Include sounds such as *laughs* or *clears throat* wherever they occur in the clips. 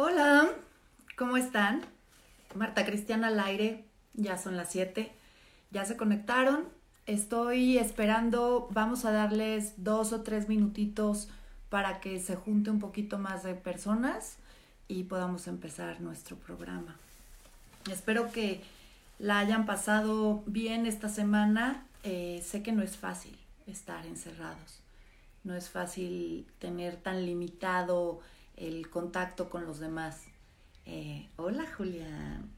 Hola, ¿cómo están? Marta Cristiana al aire, ya son las 7, ya se conectaron. Estoy esperando, vamos a darles dos o tres minutitos para que se junte un poquito más de personas y podamos empezar nuestro programa. Espero que la hayan pasado bien esta semana. Eh, sé que no es fácil estar encerrados, no es fácil tener tan limitado el contacto con los demás. Eh, hola Julián.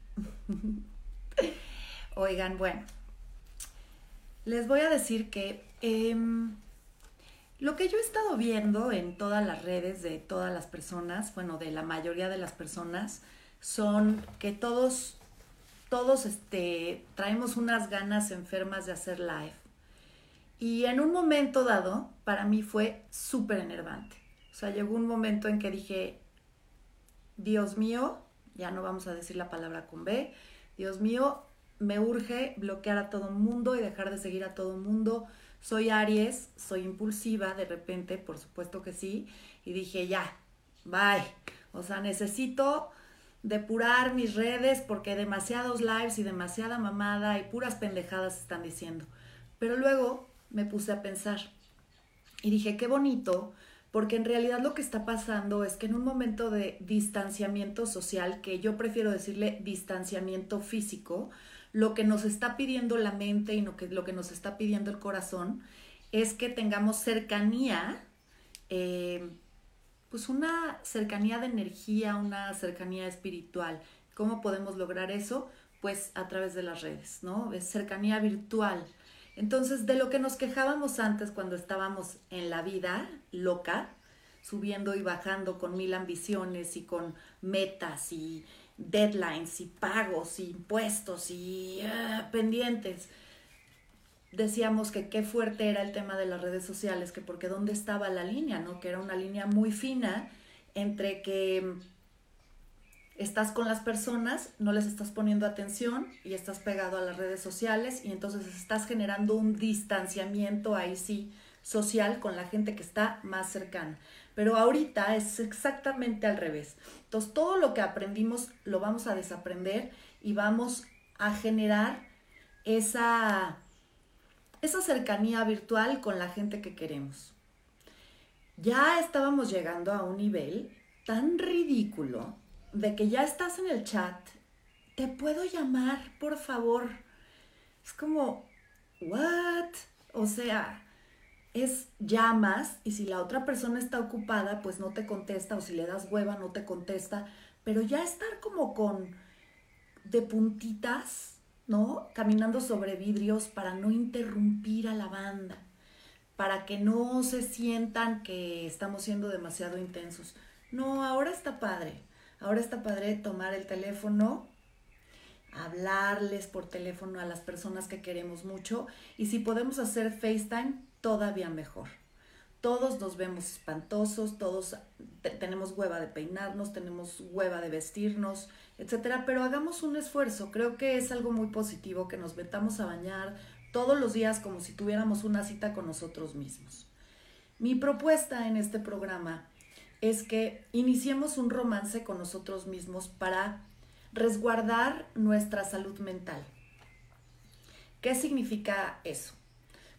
*laughs* Oigan, bueno, les voy a decir que em, lo que yo he estado viendo en todas las redes de todas las personas, bueno, de la mayoría de las personas, son que todos, todos este, traemos unas ganas enfermas de hacer live. Y en un momento dado, para mí fue súper enervante. O sea, llegó un momento en que dije, Dios mío, ya no vamos a decir la palabra con B, Dios mío, me urge bloquear a todo mundo y dejar de seguir a todo mundo. Soy Aries, soy impulsiva de repente, por supuesto que sí, y dije, ya, bye. O sea, necesito depurar mis redes porque demasiados lives y demasiada mamada y puras pendejadas están diciendo. Pero luego me puse a pensar y dije, qué bonito porque en realidad lo que está pasando es que en un momento de distanciamiento social, que yo prefiero decirle distanciamiento físico, lo que nos está pidiendo la mente y lo que, lo que nos está pidiendo el corazón es que tengamos cercanía, eh, pues una cercanía de energía, una cercanía espiritual. ¿Cómo podemos lograr eso? Pues a través de las redes, ¿no? Es cercanía virtual. Entonces, de lo que nos quejábamos antes cuando estábamos en la vida loca, subiendo y bajando con mil ambiciones y con metas y deadlines y pagos y impuestos y ah, pendientes, decíamos que qué fuerte era el tema de las redes sociales, que porque dónde estaba la línea, ¿no? Que era una línea muy fina entre que estás con las personas, no les estás poniendo atención y estás pegado a las redes sociales y entonces estás generando un distanciamiento ahí sí social con la gente que está más cercana. Pero ahorita es exactamente al revés. Entonces todo lo que aprendimos lo vamos a desaprender y vamos a generar esa, esa cercanía virtual con la gente que queremos. Ya estábamos llegando a un nivel tan ridículo de que ya estás en el chat, ¿te puedo llamar, por favor? Es como, ¿what? O sea, es llamas y si la otra persona está ocupada, pues no te contesta o si le das hueva, no te contesta, pero ya estar como con de puntitas, ¿no? Caminando sobre vidrios para no interrumpir a la banda, para que no se sientan que estamos siendo demasiado intensos. No, ahora está padre. Ahora está padre tomar el teléfono, hablarles por teléfono a las personas que queremos mucho y si podemos hacer FaceTime, todavía mejor. Todos nos vemos espantosos, todos tenemos hueva de peinarnos, tenemos hueva de vestirnos, etcétera, pero hagamos un esfuerzo. Creo que es algo muy positivo que nos metamos a bañar todos los días como si tuviéramos una cita con nosotros mismos. Mi propuesta en este programa es que iniciemos un romance con nosotros mismos para resguardar nuestra salud mental. ¿Qué significa eso?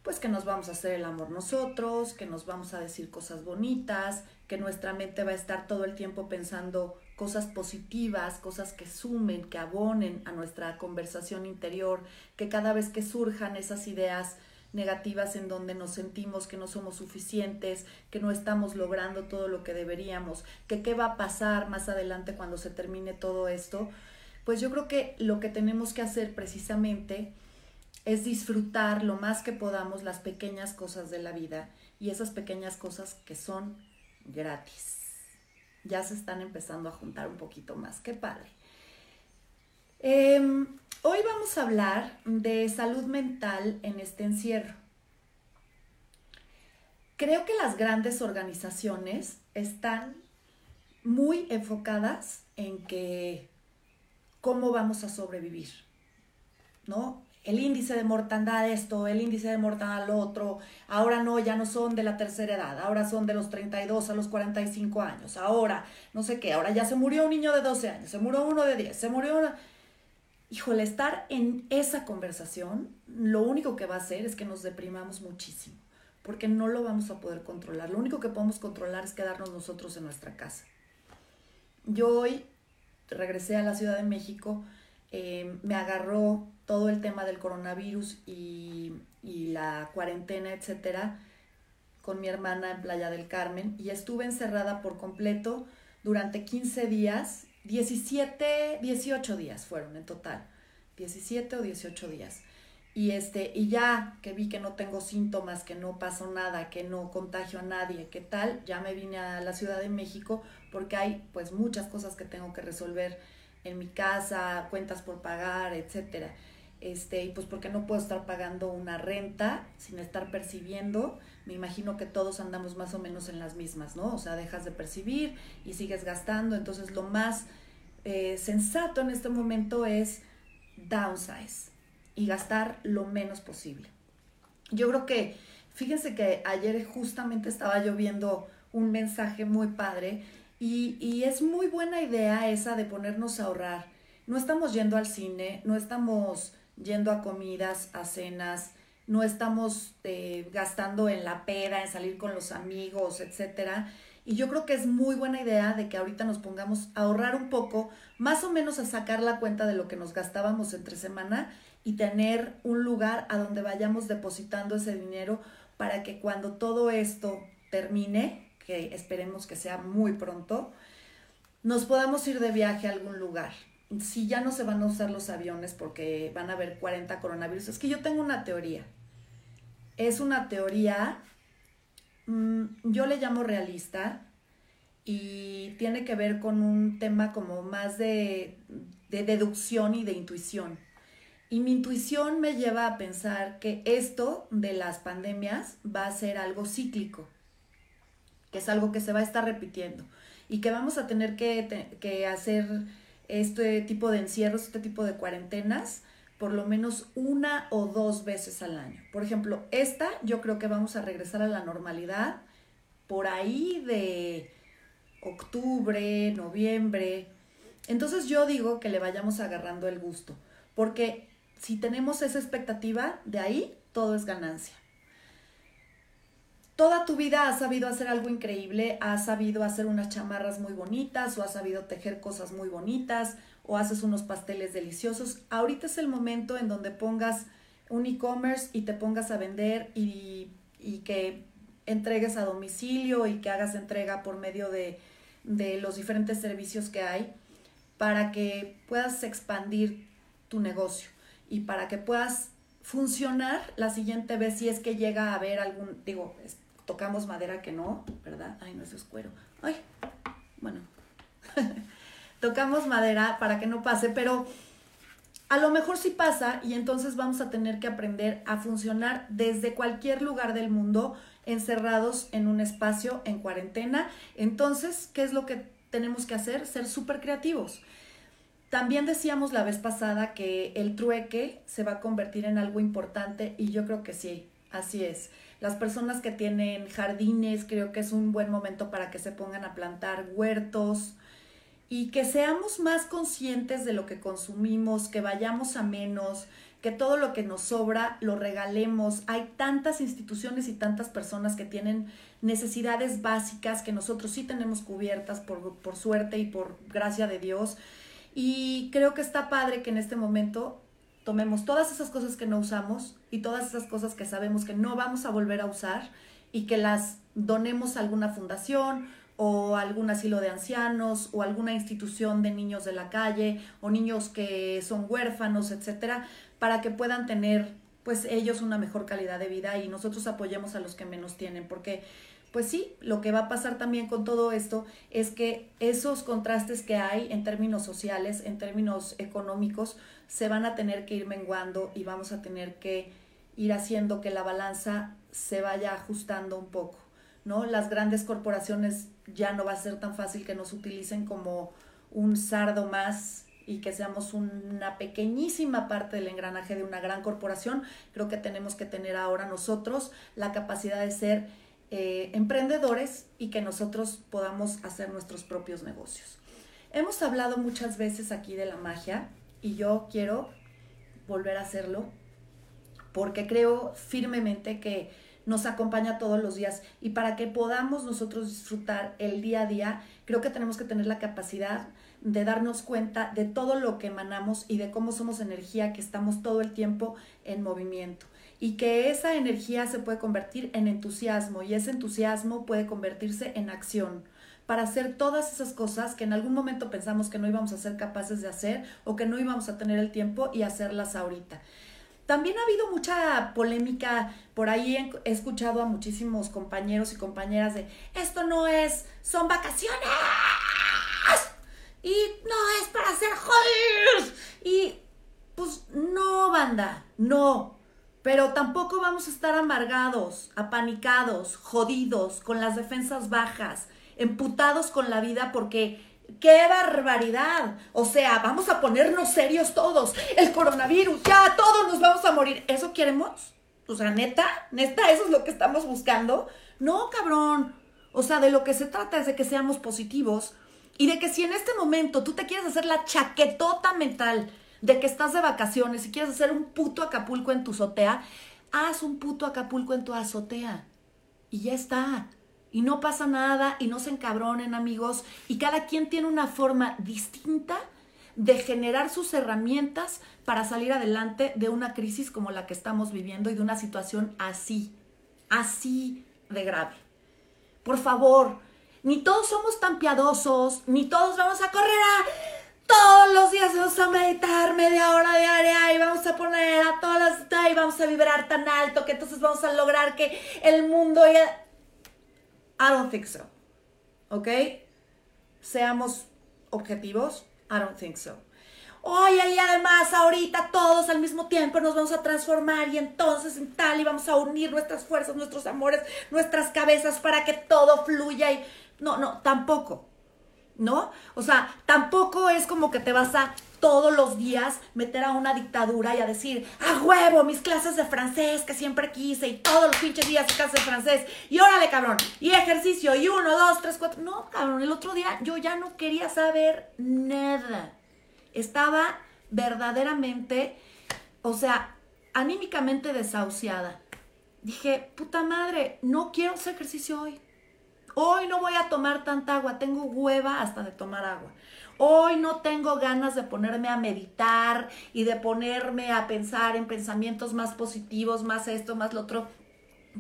Pues que nos vamos a hacer el amor nosotros, que nos vamos a decir cosas bonitas, que nuestra mente va a estar todo el tiempo pensando cosas positivas, cosas que sumen, que abonen a nuestra conversación interior, que cada vez que surjan esas ideas negativas en donde nos sentimos que no somos suficientes, que no estamos logrando todo lo que deberíamos, que qué va a pasar más adelante cuando se termine todo esto, pues yo creo que lo que tenemos que hacer precisamente es disfrutar lo más que podamos las pequeñas cosas de la vida y esas pequeñas cosas que son gratis. Ya se están empezando a juntar un poquito más, qué padre. Em, Hoy vamos a hablar de salud mental en este encierro. Creo que las grandes organizaciones están muy enfocadas en que cómo vamos a sobrevivir, ¿no? el índice de mortandad esto, el índice de mortandad lo otro, ahora no, ya no son de la tercera edad, ahora son de los 32 a los 45 años, ahora no sé qué, ahora ya se murió un niño de 12 años, se murió uno de 10, se murió una... Híjole, estar en esa conversación, lo único que va a hacer es que nos deprimamos muchísimo, porque no lo vamos a poder controlar. Lo único que podemos controlar es quedarnos nosotros en nuestra casa. Yo hoy regresé a la Ciudad de México, eh, me agarró todo el tema del coronavirus y, la cuarentena, etcétera, con mi hermana en Playa del Carmen y estuve encerrada por completo durante 15 días, 17, 18 días fueron en total, 17 o 18 días. Y este, y ya que vi que no tengo síntomas, que no pasó nada, que no contagio a nadie, que tal, ya me vine a la Ciudad de México porque hay pues muchas cosas que tengo que resolver en mi casa, cuentas por pagar, etcétera. Este, y pues porque no puedo estar pagando una renta sin estar percibiendo, me imagino que todos andamos más o menos en las mismas, ¿no? O sea, dejas de percibir y sigues gastando, entonces lo más eh, sensato en este momento es downsize y gastar lo menos posible. Yo creo que, fíjense que ayer justamente estaba yo viendo un mensaje muy padre y, y es muy buena idea esa de ponernos a ahorrar. No estamos yendo al cine, no estamos yendo a comidas, a cenas, no estamos eh, gastando en la peda, en salir con los amigos, etcétera. Y yo creo que es muy buena idea de que ahorita nos pongamos a ahorrar un poco, más o menos a sacar la cuenta de lo que nos gastábamos entre semana y tener un lugar a donde vayamos depositando ese dinero para que cuando todo esto termine, que esperemos que sea muy pronto, nos podamos ir de viaje a algún lugar si ya no se van a usar los aviones porque van a haber 40 coronavirus, es que yo tengo una teoría. Es una teoría, mm, yo le llamo realista y tiene que ver con un tema como más de, de deducción y de intuición. Y mi intuición me lleva a pensar que esto de las pandemias va a ser algo cíclico, que es algo que se va a estar repitiendo y que vamos a tener que hacer este tipo de encierros, este tipo de cuarentenas, por lo menos una o dos veces al año. Por ejemplo, esta yo creo que vamos a regresar a la normalidad por ahí de octubre, noviembre. Entonces yo digo que le vayamos agarrando el gusto, porque si tenemos esa expectativa, de ahí todo es ganancia toda tu vida has sabido hacer algo increíble, has sabido hacer unas chamarras muy bonitas o has sabido tejer cosas muy bonitas o haces unos pasteles deliciosos. Ahorita es el momento en donde pongas un e-commerce y te pongas a vender y, que entregues a domicilio y que hagas entrega por medio de, de los diferentes servicios que hay para que puedas expandir tu negocio y para que puedas funcionar la siguiente vez si es que llega a haber algún, digo, tocamos madera que no, ¿verdad? Ay, no, eso es cuero. Ay, bueno. *laughs* tocamos madera para que no pase, pero a lo mejor sí pasa y entonces vamos a tener que aprender a funcionar desde cualquier lugar del mundo encerrados en un espacio en cuarentena. Entonces, ¿qué es lo que tenemos que hacer? Ser súper creativos. También decíamos la vez pasada que el trueque se va a convertir en algo importante y yo creo que sí, así es. Las personas que tienen jardines, creo que es un buen momento para que se pongan a plantar huertos y que seamos más conscientes de lo que consumimos, que vayamos a menos, que todo lo que nos sobra lo regalemos. Hay tantas instituciones y tantas personas que tienen necesidades básicas que nosotros sí tenemos cubiertas por, por suerte y por gracia de Dios. Y creo que está padre que en este momento tomemos todas esas cosas que no usamos y todas esas cosas que sabemos que no vamos a volver a usar y que las donemos a alguna fundación o algún asilo de ancianos o alguna institución de niños de la calle o niños que son huérfanos, etcétera, para que puedan tener pues ellos una mejor calidad de vida y nosotros apoyemos a los que menos tienen, porque pues sí, lo que va a pasar también con todo esto es que esos contrastes que hay en términos sociales, en términos económicos, se van a tener que ir menguando y vamos a tener que ir haciendo que la balanza se vaya ajustando un poco, ¿no? Las grandes corporaciones ya no va a ser tan fácil que nos utilicen como un sardo más y que seamos una pequeñísima parte del engranaje de una gran corporación, creo que tenemos que tener ahora nosotros la capacidad de ser eh, emprendedores y que nosotros podamos hacer nuestros propios negocios. Hemos hablado muchas veces aquí de la magia y yo quiero volver a hacerlo porque creo firmemente que nos acompaña todos los días y para que podamos nosotros disfrutar el día a día, creo que tenemos que tener la capacidad de darnos cuenta de todo lo que emanamos y de cómo somos energía, que estamos todo el tiempo en movimiento y que esa energía se puede convertir en entusiasmo y ese entusiasmo puede convertirse en acción para hacer todas esas cosas que en algún momento pensamos que no íbamos a ser capaces de hacer o que no íbamos a tener el tiempo y hacerlas ahorita. También ha habido mucha polémica, por ahí he, escuchado a muchísimos compañeros y compañeras de, esto no es, son vacaciones y no es para hacer jodidos. Y pues no, banda, no. Pero tampoco vamos a estar amargados, apanicados, jodidos, con las defensas bajas, emputados con la vida porque ¡Qué barbaridad! O sea, vamos a ponernos serios todos. El coronavirus, ya todos nos vamos a morir. ¿Eso queremos? O sea, neta, neta, eso es lo que estamos buscando. No, cabrón. O sea, de lo que se trata es de que seamos positivos y de que si en este momento tú te quieres hacer la chaquetota mental de que estás de vacaciones y quieres hacer un puto Acapulco en tu azotea, haz un puto Acapulco en tu azotea. Y ya está. Y no pasa nada y no se encabronen amigos. Y cada quien tiene una forma distinta de generar sus herramientas para salir adelante de una crisis como la que estamos viviendo y de una situación así, así de grave. Por favor, ni todos somos tan piadosos, ni todos vamos a correr a todos los días vamos a meditar media hora diaria y vamos a poner a todas las y vamos a vibrar tan alto que entonces vamos a lograr que el mundo ya... I don't think so. ¿Ok? Seamos objetivos. I don't think so. Oye, y además ahorita todos al mismo tiempo nos vamos a transformar y entonces en tal y vamos a unir nuestras fuerzas, nuestros amores, nuestras cabezas para que todo fluya y no, no, tampoco. ¿No? O sea, tampoco es como que te vas a todos los días meter a una dictadura y a decir, a huevo, mis clases de francés que siempre quise y todos los pinches días clases de francés y órale, cabrón, y ejercicio y uno, dos, tres, cuatro. No, cabrón, el otro día yo ya no quería saber nada. Estaba verdaderamente, o sea, anímicamente desahuciada. Dije, puta madre, no quiero hacer ejercicio hoy. Hoy no voy a tomar tanta agua, tengo hueva hasta de tomar agua. Hoy no tengo ganas de ponerme a meditar y de ponerme a pensar en pensamientos más positivos, más esto, más lo otro.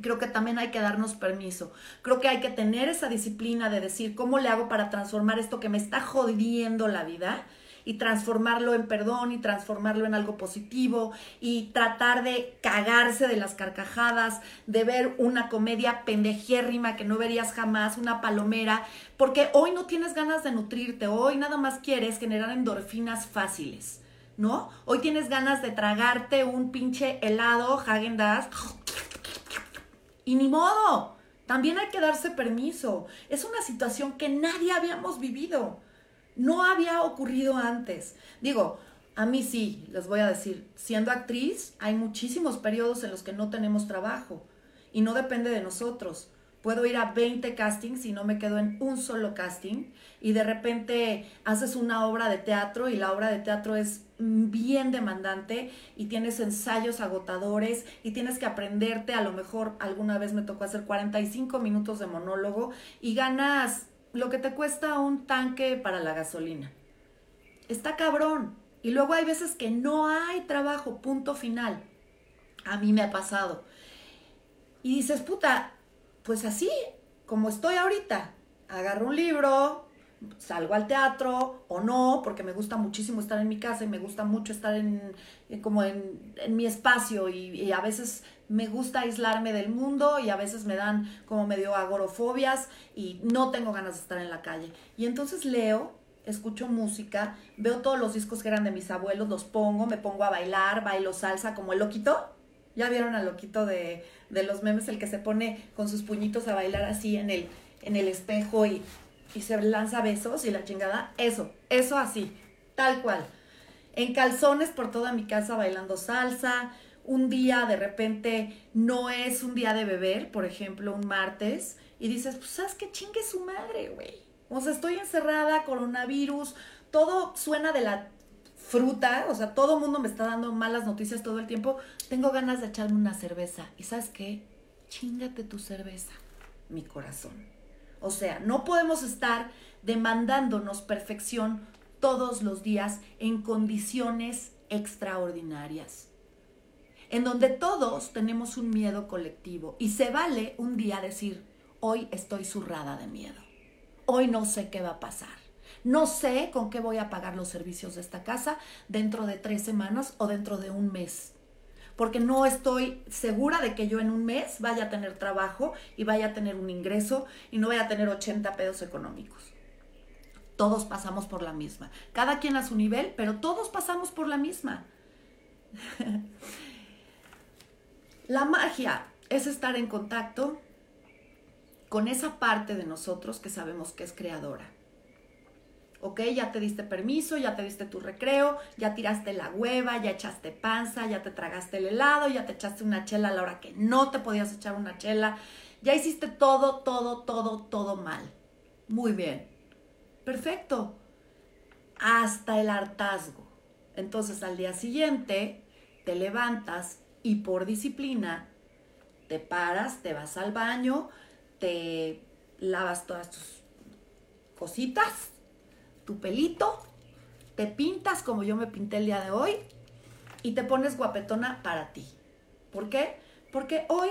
Creo que también hay que darnos permiso. Creo que hay que tener esa disciplina de decir, ¿cómo le hago para transformar esto que me está jodiendo la vida? Y transformarlo en perdón y transformarlo en algo positivo y tratar de cagarse de las carcajadas, de ver una comedia pendejérrima que no verías jamás, una palomera, porque hoy no tienes ganas de nutrirte, hoy nada más quieres generar endorfinas fáciles, ¿no? Hoy tienes ganas de tragarte un pinche helado Hagen Dazs y ni modo. También hay que darse permiso. Es una situación que nadie habíamos vivido. No había ocurrido antes. Digo, a mí sí, les voy a decir, siendo actriz hay muchísimos periodos en los que no tenemos trabajo y no depende de nosotros. Puedo ir a 20 castings y no me quedo en un solo casting y de repente haces una obra de teatro y la obra de teatro es bien demandante y tienes ensayos agotadores y tienes que aprenderte, a lo mejor alguna vez me tocó hacer 45 minutos de monólogo y ganas lo que te cuesta un tanque para la gasolina. Está cabrón. Y luego hay veces que no hay trabajo, punto final. A mí me ha pasado. Y dices, puta, pues así, como estoy ahorita, agarro un libro, salgo al teatro o no, porque me gusta muchísimo estar en mi casa y me gusta mucho estar en, como en, mi espacio y, a veces me gusta aislarme del mundo y a veces me dan como medio agorofobias y no tengo ganas de estar en la calle. Y entonces leo, escucho música, veo todos los discos que eran de mis abuelos, los pongo, me pongo a bailar, bailo salsa como el loquito. ¿Ya vieron al loquito de, de los memes, el que se pone con sus puñitos a bailar así en el, en el espejo y y se lanza besos y la chingada, eso, eso así, tal cual. en calzones por toda mi casa bailando salsa, un día de repente no es un día de beber, por ejemplo, un martes, y dices, pues, ¿sabes qué chingue su madre, güey? O sea, estoy encerrada, coronavirus, todo suena de la fruta, o sea, todo el mundo me está dando malas noticias todo el tiempo, tengo ganas de echarme una cerveza. ¿Y sabes qué? Chingate tu cerveza, mi corazón. O sea, no podemos estar demandándonos perfección todos los días en condiciones extraordinarias en donde todos tenemos un miedo colectivo y se vale un día decir, hoy estoy zurrada de miedo, hoy no sé qué va a pasar, no sé con qué voy a pagar los servicios de esta casa dentro de tres semanas o dentro de un mes, porque no estoy segura de que yo en un mes vaya a tener trabajo y vaya a tener un ingreso y no vaya a tener 80 pedos económicos. Todos pasamos por la misma, cada quien a su nivel, pero todos pasamos por la misma. *laughs* La magia es estar en contacto con esa parte de nosotros que sabemos que es creadora. ¿Ok? Ya te diste permiso, ya te diste tu recreo, ya tiraste la hueva, ya echaste panza, ya te tragaste el helado, ya te echaste una chela a la hora que no te podías echar una chela. Ya hiciste todo, todo, todo, todo mal. Muy bien. Perfecto. Hasta el hartazgo. Entonces al día siguiente te levantas y por disciplina te paras, te vas al baño, te lavas todas tus cositas, tu pelito, te pintas como yo me pinté el día de hoy y te pones guapetona para ti. ¿Por qué? Porque hoy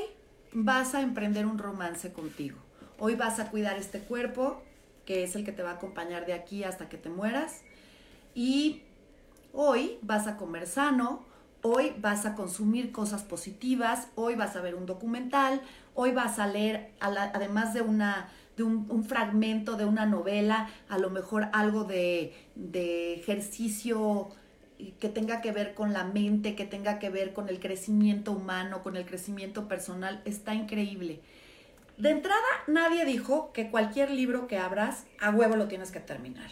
vas a emprender un romance contigo. Hoy vas a cuidar este cuerpo, que es el que te va a acompañar de aquí hasta que te mueras. Y hoy vas a comer sano, Hoy vas a consumir cosas positivas, hoy vas a ver un documental, hoy vas a leer, además de, una, de un, fragmento de una novela, a lo mejor algo de, de ejercicio que tenga que ver con la mente, que tenga que ver con el crecimiento humano, con el crecimiento personal, está increíble. De entrada, nadie dijo que cualquier libro que abras, a huevo lo tienes que terminar.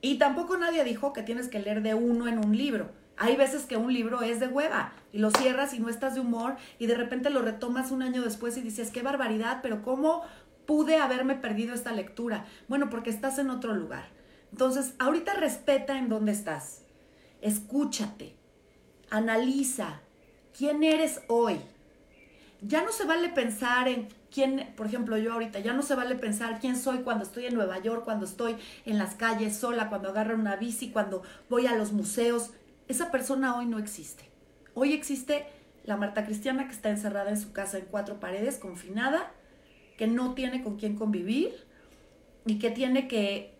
Y tampoco nadie dijo que tienes que leer de uno en un libro. Hay veces que un libro es de hueva y lo cierras y no estás de humor y de repente lo retomas un año después y dices, qué barbaridad, pero ¿cómo pude haberme perdido esta lectura? Bueno, porque estás en otro lugar. Entonces, ahorita respeta en dónde estás. Escúchate. Analiza. ¿Quién eres hoy? Ya no se vale pensar en quién, por ejemplo, yo ahorita, ya no se vale pensar quién soy cuando estoy en Nueva York, cuando estoy en las calles sola, cuando agarro una bici, cuando voy a los museos esa persona hoy no existe. Hoy existe la Marta Cristiana que está encerrada en su casa en cuatro paredes, confinada, que no tiene con quién convivir y que tiene que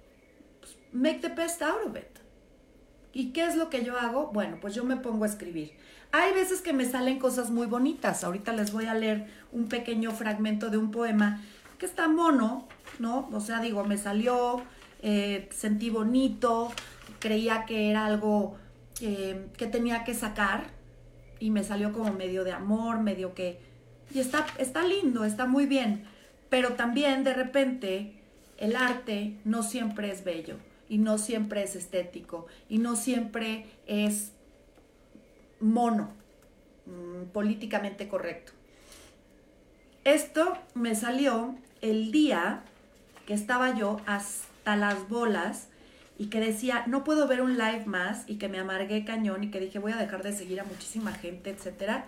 pues, make the best out of it. ¿Y qué es lo que yo hago? Bueno, pues yo me pongo a escribir. Hay veces que me salen cosas muy bonitas. Ahorita les voy a leer un pequeño fragmento de un poema que está mono, ¿no? O sea, digo, me salió, eh, sentí bonito, creía que era algo que tenía que sacar y me salió como medio de amor, medio que... Y está, está lindo, está muy bien, pero también de repente el arte no siempre es bello y no siempre es estético y no siempre es mono, mm, políticamente correcto. Esto me salió el día que estaba yo hasta las bolas y que decía, no puedo ver un live más y que me amargué cañón y que dije, voy a dejar de seguir a muchísima gente, etc.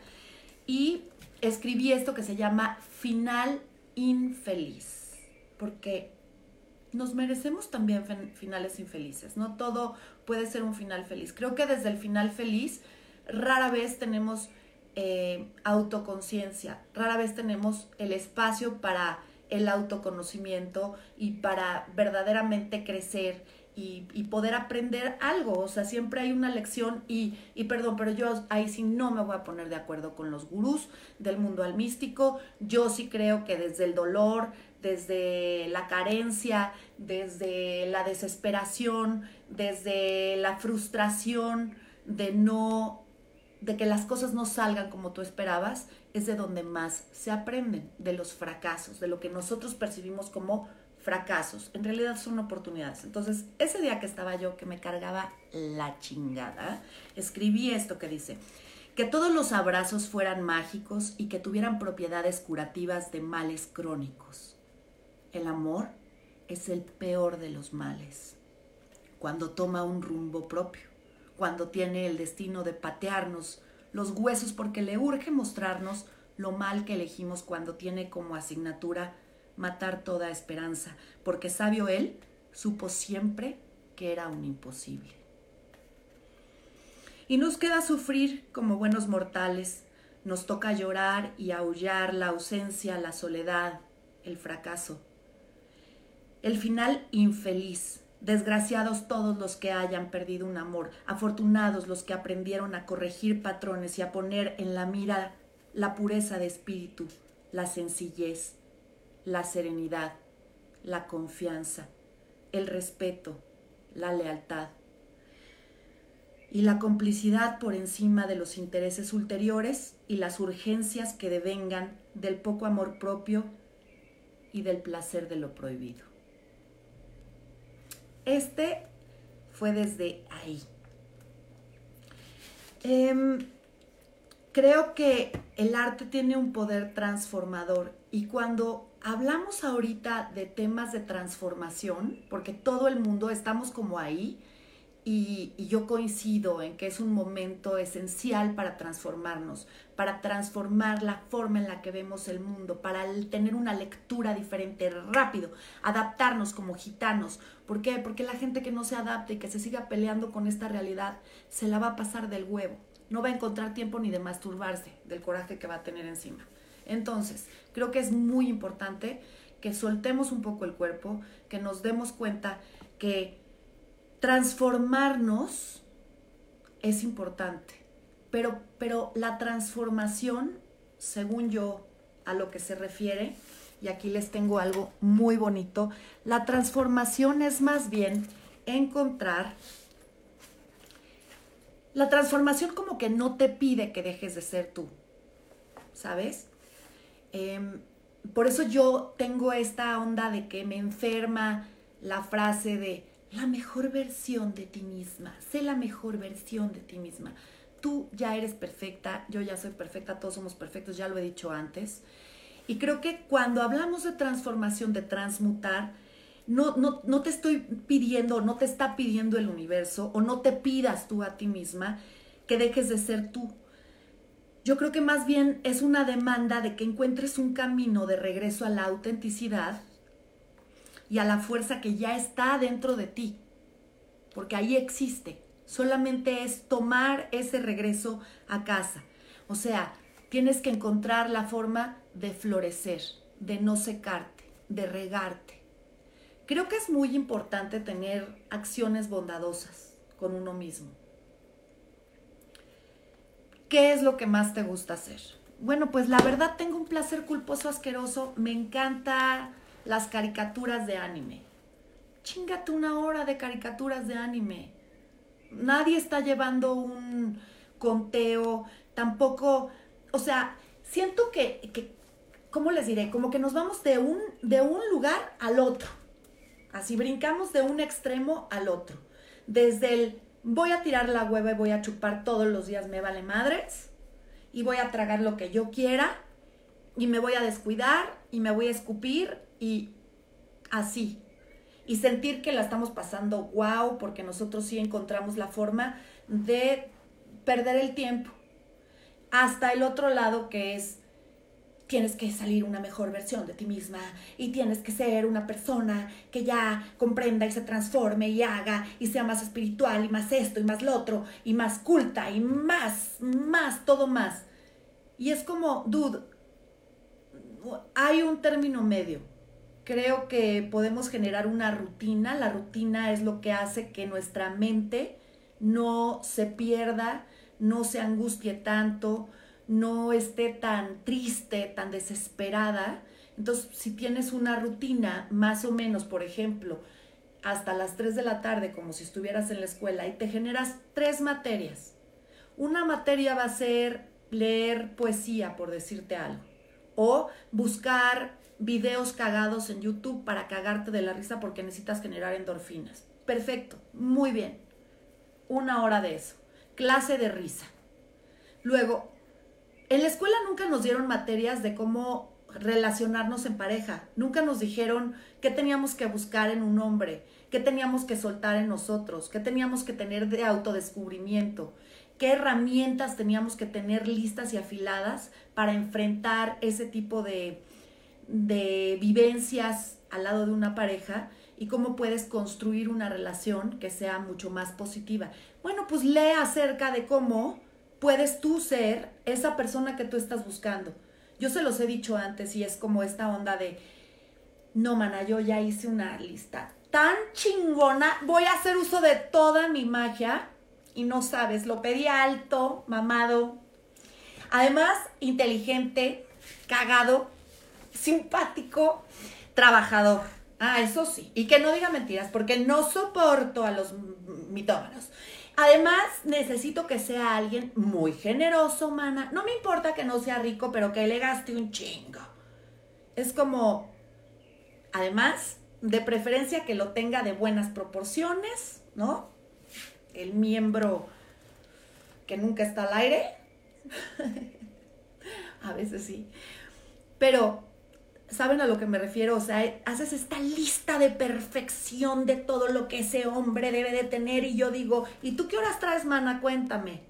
Y escribí esto que se llama Final Infeliz, porque nos merecemos también finales infelices, no todo puede ser un final feliz. Creo que desde el final feliz rara vez tenemos eh, autoconciencia, rara vez tenemos el espacio para el autoconocimiento y para verdaderamente crecer y, poder aprender algo. O sea, siempre hay una lección y, y, perdón, pero yo ahí sí no me voy a poner de acuerdo con los gurús del mundo almístico. Yo sí creo que desde el dolor, desde la carencia, desde la desesperación, desde la frustración de no de que las cosas no salgan como tú esperabas, es de donde más se aprenden, de los fracasos, de lo que nosotros percibimos como fracasos, en realidad son oportunidades. Entonces, ese día que estaba yo, que me cargaba la chingada, escribí esto que dice, que todos los abrazos fueran mágicos y que tuvieran propiedades curativas de males crónicos. El amor es el peor de los males, cuando toma un rumbo propio, cuando tiene el destino de patearnos los huesos porque le urge mostrarnos lo mal que elegimos cuando tiene como asignatura matar toda esperanza, porque sabio él supo siempre que era un imposible. Y nos queda sufrir como buenos mortales, nos toca llorar y aullar la ausencia, la soledad, el fracaso. El final infeliz, desgraciados todos los que hayan perdido un amor, afortunados los que aprendieron a corregir patrones y a poner en la mira la pureza de espíritu, la sencillez, la serenidad, la confianza, el respeto, la lealtad y la complicidad por encima de los intereses ulteriores y las urgencias que devengan del poco amor propio y del placer de lo prohibido. Este fue desde ahí. Em, creo que el arte tiene un poder transformador y cuando hablamos ahorita de temas de transformación, porque todo el mundo estamos como ahí, y, yo coincido en que es un momento esencial para transformarnos, para transformar la forma en la que vemos el mundo, para tener una lectura diferente rápido, adaptarnos como gitanos. ¿Por qué? Porque la gente que no se adapte y que se siga peleando con esta realidad se la va a pasar del huevo. No va a encontrar tiempo ni de masturbarse del coraje que va a tener encima. Entonces, creo que es muy importante que soltemos un poco el cuerpo, que nos demos cuenta que transformarnos es importante, pero, pero la transformación, según yo, a lo que se refiere, y aquí les tengo algo muy bonito, la transformación es más bien encontrar, la transformación como que no te pide que dejes de ser tú, ¿sabes? Em, por eso yo tengo esta onda de que me enferma la frase de la mejor versión de ti misma, sé la mejor versión de ti misma. Tú ya eres perfecta, yo ya soy perfecta, todos somos perfectos, ya lo he dicho antes. Y creo que cuando hablamos de transformación, de transmutar, no, no, no te estoy pidiendo, no te está pidiendo el universo o no te pidas tú a ti misma que dejes de ser tú yo creo que más bien es una demanda de que encuentres un camino de regreso a la autenticidad y a la fuerza que ya está dentro de ti, porque ahí existe. Solamente es tomar ese regreso a casa. O sea, tienes que encontrar la forma de florecer, de no secarte, de regarte. Creo que es muy importante tener acciones bondadosas con uno mismo. ¿Qué es lo que más te gusta hacer? Bueno, pues la verdad tengo un placer culposo asqueroso. Me encanta las caricaturas de anime. Chingate una hora de caricaturas de anime. Nadie está llevando un conteo, tampoco, o sea, siento que, que ¿cómo les diré? Como que nos vamos de un, de un lugar al otro. Así brincamos de un extremo al otro. Desde el voy a tirar la hueva y voy a chupar todos los días, me vale madres, y voy a tragar lo que yo quiera, y me voy a descuidar, y me voy a escupir, y así. Y sentir que la estamos pasando wow, porque nosotros sí encontramos la forma de perder el tiempo. Hasta el otro lado que es tienes que salir una mejor versión de ti misma y tienes que ser una persona que ya comprenda y se transforme y haga y sea más espiritual y más esto y más lo otro y más culta y más, más, todo más. Y es como, dude, hay un término medio. Creo que podemos generar una rutina. La rutina es lo que hace que nuestra mente no se pierda, no se angustie tanto, no esté tan triste, tan desesperada. Entonces, si tienes una rutina, más o menos, por ejemplo, hasta las 3 de la tarde, como si estuvieras en la escuela, y te generas tres materias. Una materia va a ser leer poesía, por decirte algo, o buscar videos cagados en YouTube para cagarte de la risa porque necesitas generar endorfinas. Perfecto, muy bien. Una hora de eso. Clase de risa. Luego, en la escuela nunca nos dieron materias de cómo relacionarnos en pareja. Nunca nos dijeron qué teníamos que buscar en un hombre, qué teníamos que soltar en nosotros, qué teníamos que tener de autodescubrimiento, qué herramientas teníamos que tener listas y afiladas para enfrentar ese tipo de, de vivencias al lado de una pareja y cómo puedes construir una relación que sea mucho más positiva. Bueno, pues lee acerca de cómo puedes tú ser esa persona que tú estás buscando. Yo se los he dicho antes y es como esta onda de, no, mana, yo ya hice una lista tan chingona, voy a hacer uso de toda mi magia y no sabes, lo pedí alto, mamado. Además, inteligente, cagado, simpático, trabajador. Ah, eso sí. Y que no diga mentiras, porque no soporto a los mitómanos. Además, necesito que sea alguien muy generoso, mana. No me importa que no sea rico, pero que le gaste un chingo. Es como, además, de preferencia que lo tenga de buenas proporciones, ¿no? El miembro que nunca está al aire. *laughs* a veces sí. Pero ¿Saben a lo que me refiero? O sea, haces esta lista de perfección de todo lo que ese hombre debe de tener y yo digo, ¿y tú qué horas traes, mana? Cuéntame.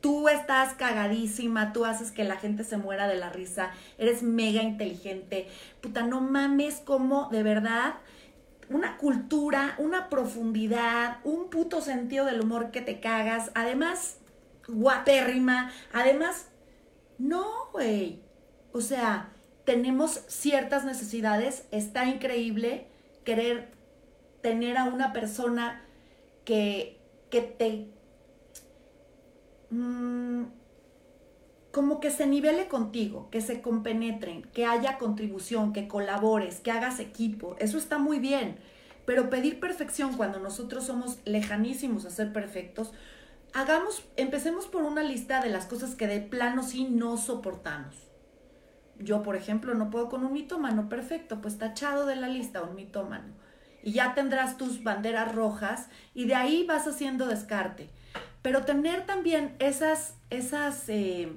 Tú estás cagadísima, tú haces que la gente se muera de la risa, eres mega inteligente. Puta, no mames como de verdad una cultura, una profundidad, un puto sentido del humor que te cagas. Además, guapérrima. Además, no, güey. O sea, tenemos ciertas necesidades, está increíble querer tener a una persona que, que te... Mm, como que se nivele contigo, que se compenetren, que haya contribución, que colabores, que hagas equipo. Eso está muy bien. Pero pedir perfección cuando nosotros somos lejanísimos a ser perfectos, hagamos, empecemos por una lista de las cosas que de plano sí no soportamos. Yo, por ejemplo, no puedo con un mitómano, perfecto, pues tachado de la lista un mitómano. Y ya tendrás tus banderas rojas y de ahí vas haciendo descarte. Pero tener también esas, esas eh,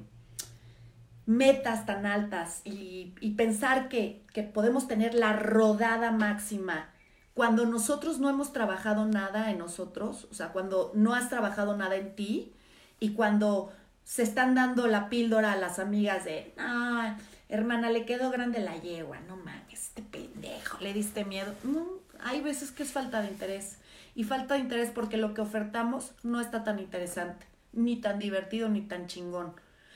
metas tan altas y, pensar que, que podemos tener la rodada máxima cuando nosotros no hemos trabajado nada en nosotros, o sea, cuando no has trabajado nada en ti y cuando se están dando la píldora a las amigas de, ah, hermana, le quedó grande la yegua, no mames, este pendejo, le diste miedo. No, hay veces que es falta de interés. Y falta de interés porque lo que ofertamos no está tan interesante, ni tan divertido, ni tan chingón.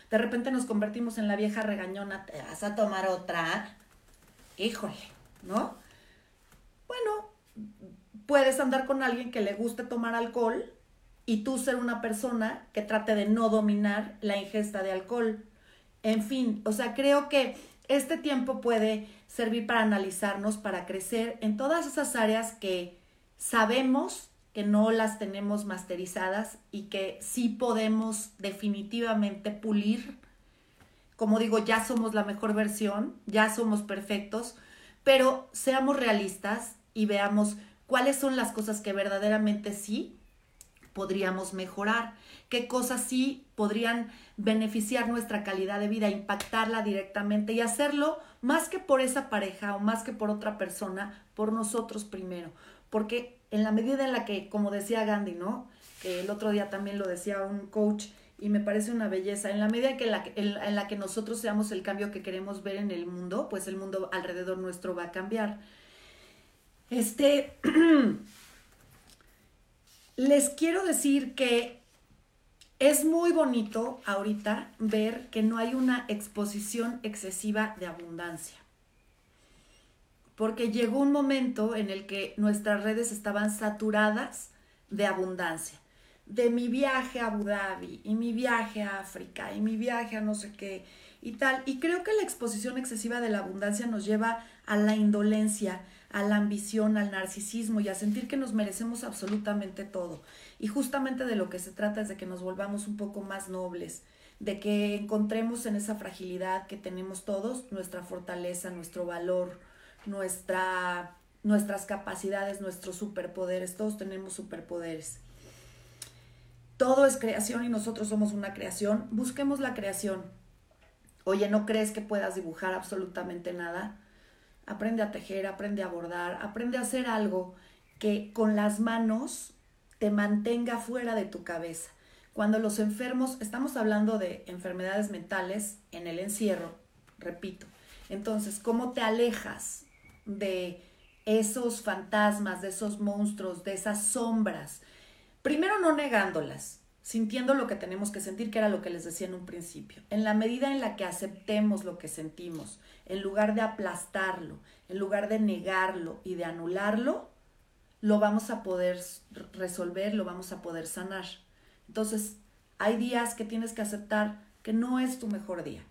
De repente nos convertimos en la vieja regañona, te vas a tomar otra. Híjole, ¿no? Bueno, puedes andar con alguien que le guste tomar alcohol y tú ser una persona que trate de no dominar la ingesta de alcohol. En fin, o sea, creo que este tiempo puede servir para analizarnos, para crecer en todas esas áreas que sabemos que no las tenemos masterizadas y que sí podemos definitivamente pulir. Como digo, ya somos la mejor versión, ya somos perfectos, pero seamos realistas y veamos cuáles son las cosas que verdaderamente sí podríamos mejorar, qué cosas sí podrían beneficiar nuestra calidad de vida, impactarla directamente y hacerlo más que por esa pareja o más que por otra persona, por nosotros primero. Porque en la medida en la que, como decía Gandhi, ¿no? Que el otro día también lo decía un coach y me parece una belleza, en la medida que la, en la que nosotros seamos el cambio que queremos ver en el mundo, pues el mundo alrededor nuestro va a cambiar. Este, *clears throat* les quiero decir que es muy bonito ahorita ver que no hay una exposición excesiva de abundancia. Porque llegó un momento en el que nuestras redes estaban saturadas de abundancia. De mi viaje a Abu Dhabi y mi viaje a África y mi viaje a no sé qué y tal. Y creo que la exposición excesiva de la abundancia nos lleva a la indolencia, a la ambición, al narcisismo y a sentir que nos merecemos absolutamente todo. Y justamente de lo que se trata es de que nos volvamos un poco más nobles, de que encontremos en esa fragilidad que tenemos todos nuestra fortaleza, nuestro valor, nuestra, nuestras capacidades, nuestros superpoderes. Todos tenemos superpoderes. Todo es creación y nosotros somos una creación. Busquemos la creación. Oye, ¿no crees que puedas dibujar absolutamente nada? Aprende a tejer, aprende a bordar, aprende a hacer algo que con las manos te mantenga fuera de tu cabeza. Cuando los enfermos, estamos hablando de enfermedades mentales en el encierro, repito. Entonces, ¿cómo te alejas de esos fantasmas, de esos monstruos, de esas sombras? Primero no negándolas, sintiendo lo que tenemos que sentir, que era lo que les decía en un principio. En la medida en la que aceptemos lo que sentimos, en lugar de aplastarlo, en lugar de negarlo y de anularlo, lo vamos a poder resolver, lo vamos a poder sanar. Entonces, hay días que tienes que aceptar que no es tu mejor día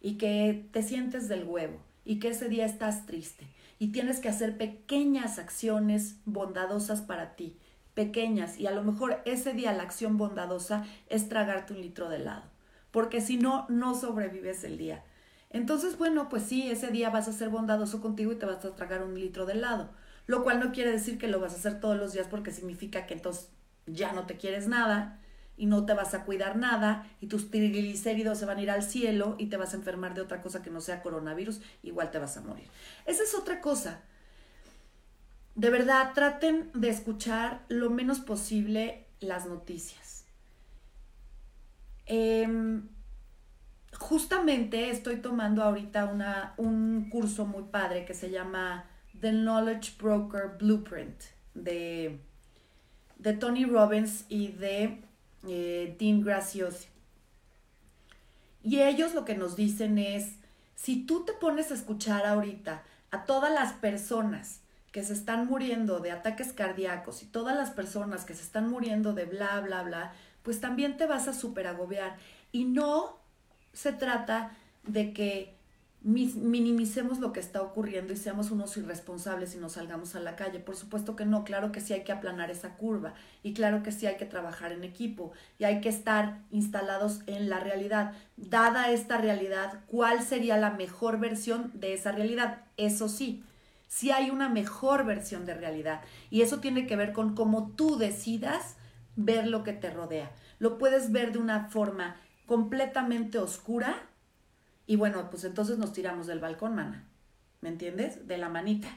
y que te sientes del huevo y que ese día estás triste y tienes que hacer pequeñas acciones bondadosas para ti, pequeñas y a lo mejor ese día la acción bondadosa es tragarte un litro de helado, porque si no, no sobrevives el día. Entonces, bueno, pues sí, ese día vas a ser bondadoso contigo y te vas a tragar un litro de helado lo cual no quiere decir que lo vas a hacer todos los días porque significa que entonces ya no te quieres nada y no te vas a cuidar nada y tus triglicéridos se van a ir al cielo y te vas a enfermar de otra cosa que no sea coronavirus, igual te vas a morir. Esa es otra cosa. De verdad, traten de escuchar lo menos posible las noticias. Em, justamente estoy tomando ahorita una, un curso muy padre que se llama The Knowledge Broker Blueprint de, de Tony Robbins y de eh, Dean Graciosi. Y ellos lo que nos dicen es, si tú te pones a escuchar ahorita a todas las personas que se están muriendo de ataques cardíacos y todas las personas que se están muriendo de bla, bla, bla, pues también te vas a super agobiar. Y no se trata de que minimicemos lo que está ocurriendo y seamos unos irresponsables y nos salgamos a la calle. Por supuesto que no, claro que sí hay que aplanar esa curva y claro que sí hay que trabajar en equipo y hay que estar instalados en la realidad. Dada esta realidad, ¿cuál sería la mejor versión de esa realidad? Eso sí, sí hay una mejor versión de realidad y eso tiene que ver con cómo tú decidas ver lo que te rodea. Lo puedes ver de una forma completamente oscura y bueno, pues entonces nos tiramos del balcón, mana. ¿Me entiendes? De la manita,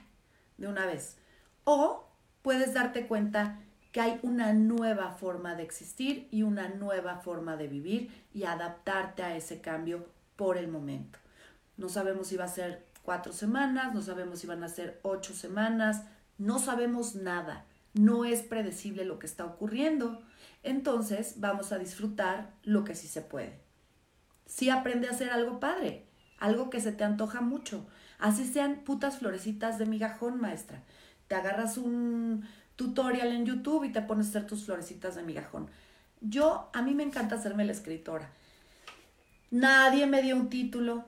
de una vez. O puedes darte cuenta que hay una nueva forma de existir y una nueva forma de vivir y adaptarte a ese cambio por el momento. No sabemos si va a ser cuatro semanas, no sabemos si van a ser ocho semanas, no sabemos nada, no es predecible lo que está ocurriendo. Entonces vamos a disfrutar lo que sí se puede sí aprende a hacer algo padre, algo que se te antoja mucho. Así sean putas florecitas de migajón, maestra. Te agarras un tutorial en YouTube y te pones a hacer tus florecitas de migajón. Yo, a mí me encanta hacerme la escritora. Nadie me dio un título.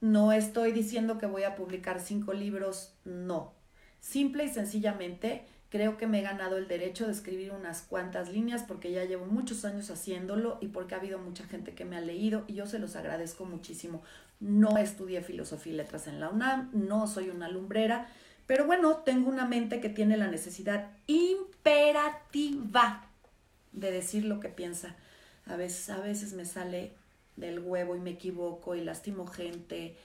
No estoy diciendo que voy a publicar cinco libros. No. Simple y sencillamente Creo que me he ganado el derecho de escribir unas cuantas líneas porque ya llevo muchos años haciéndolo y porque ha habido mucha gente que me ha leído y yo se los agradezco muchísimo. No estudié filosofía y letras en la UNAM, no soy una lumbrera, pero bueno, tengo una mente que tiene la necesidad imperativa de decir lo que piensa. A veces, a veces me sale del huevo y me equivoco y lastimo gente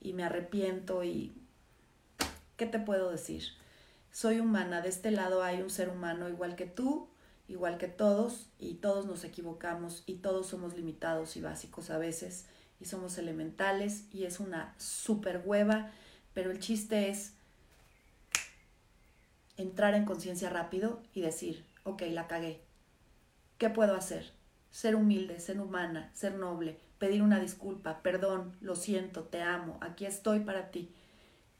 y me arrepiento y ¿qué te puedo decir? Soy humana, de este lado hay un ser humano igual que tú, igual que todos, y todos nos equivocamos y todos somos limitados y básicos a veces, y somos elementales, y es una super hueva, pero el chiste es entrar en conciencia rápido y decir, ok, la cagué. ¿Qué puedo hacer? Ser humilde, ser humana, ser noble, pedir una disculpa, perdón, lo siento, te amo, aquí estoy para ti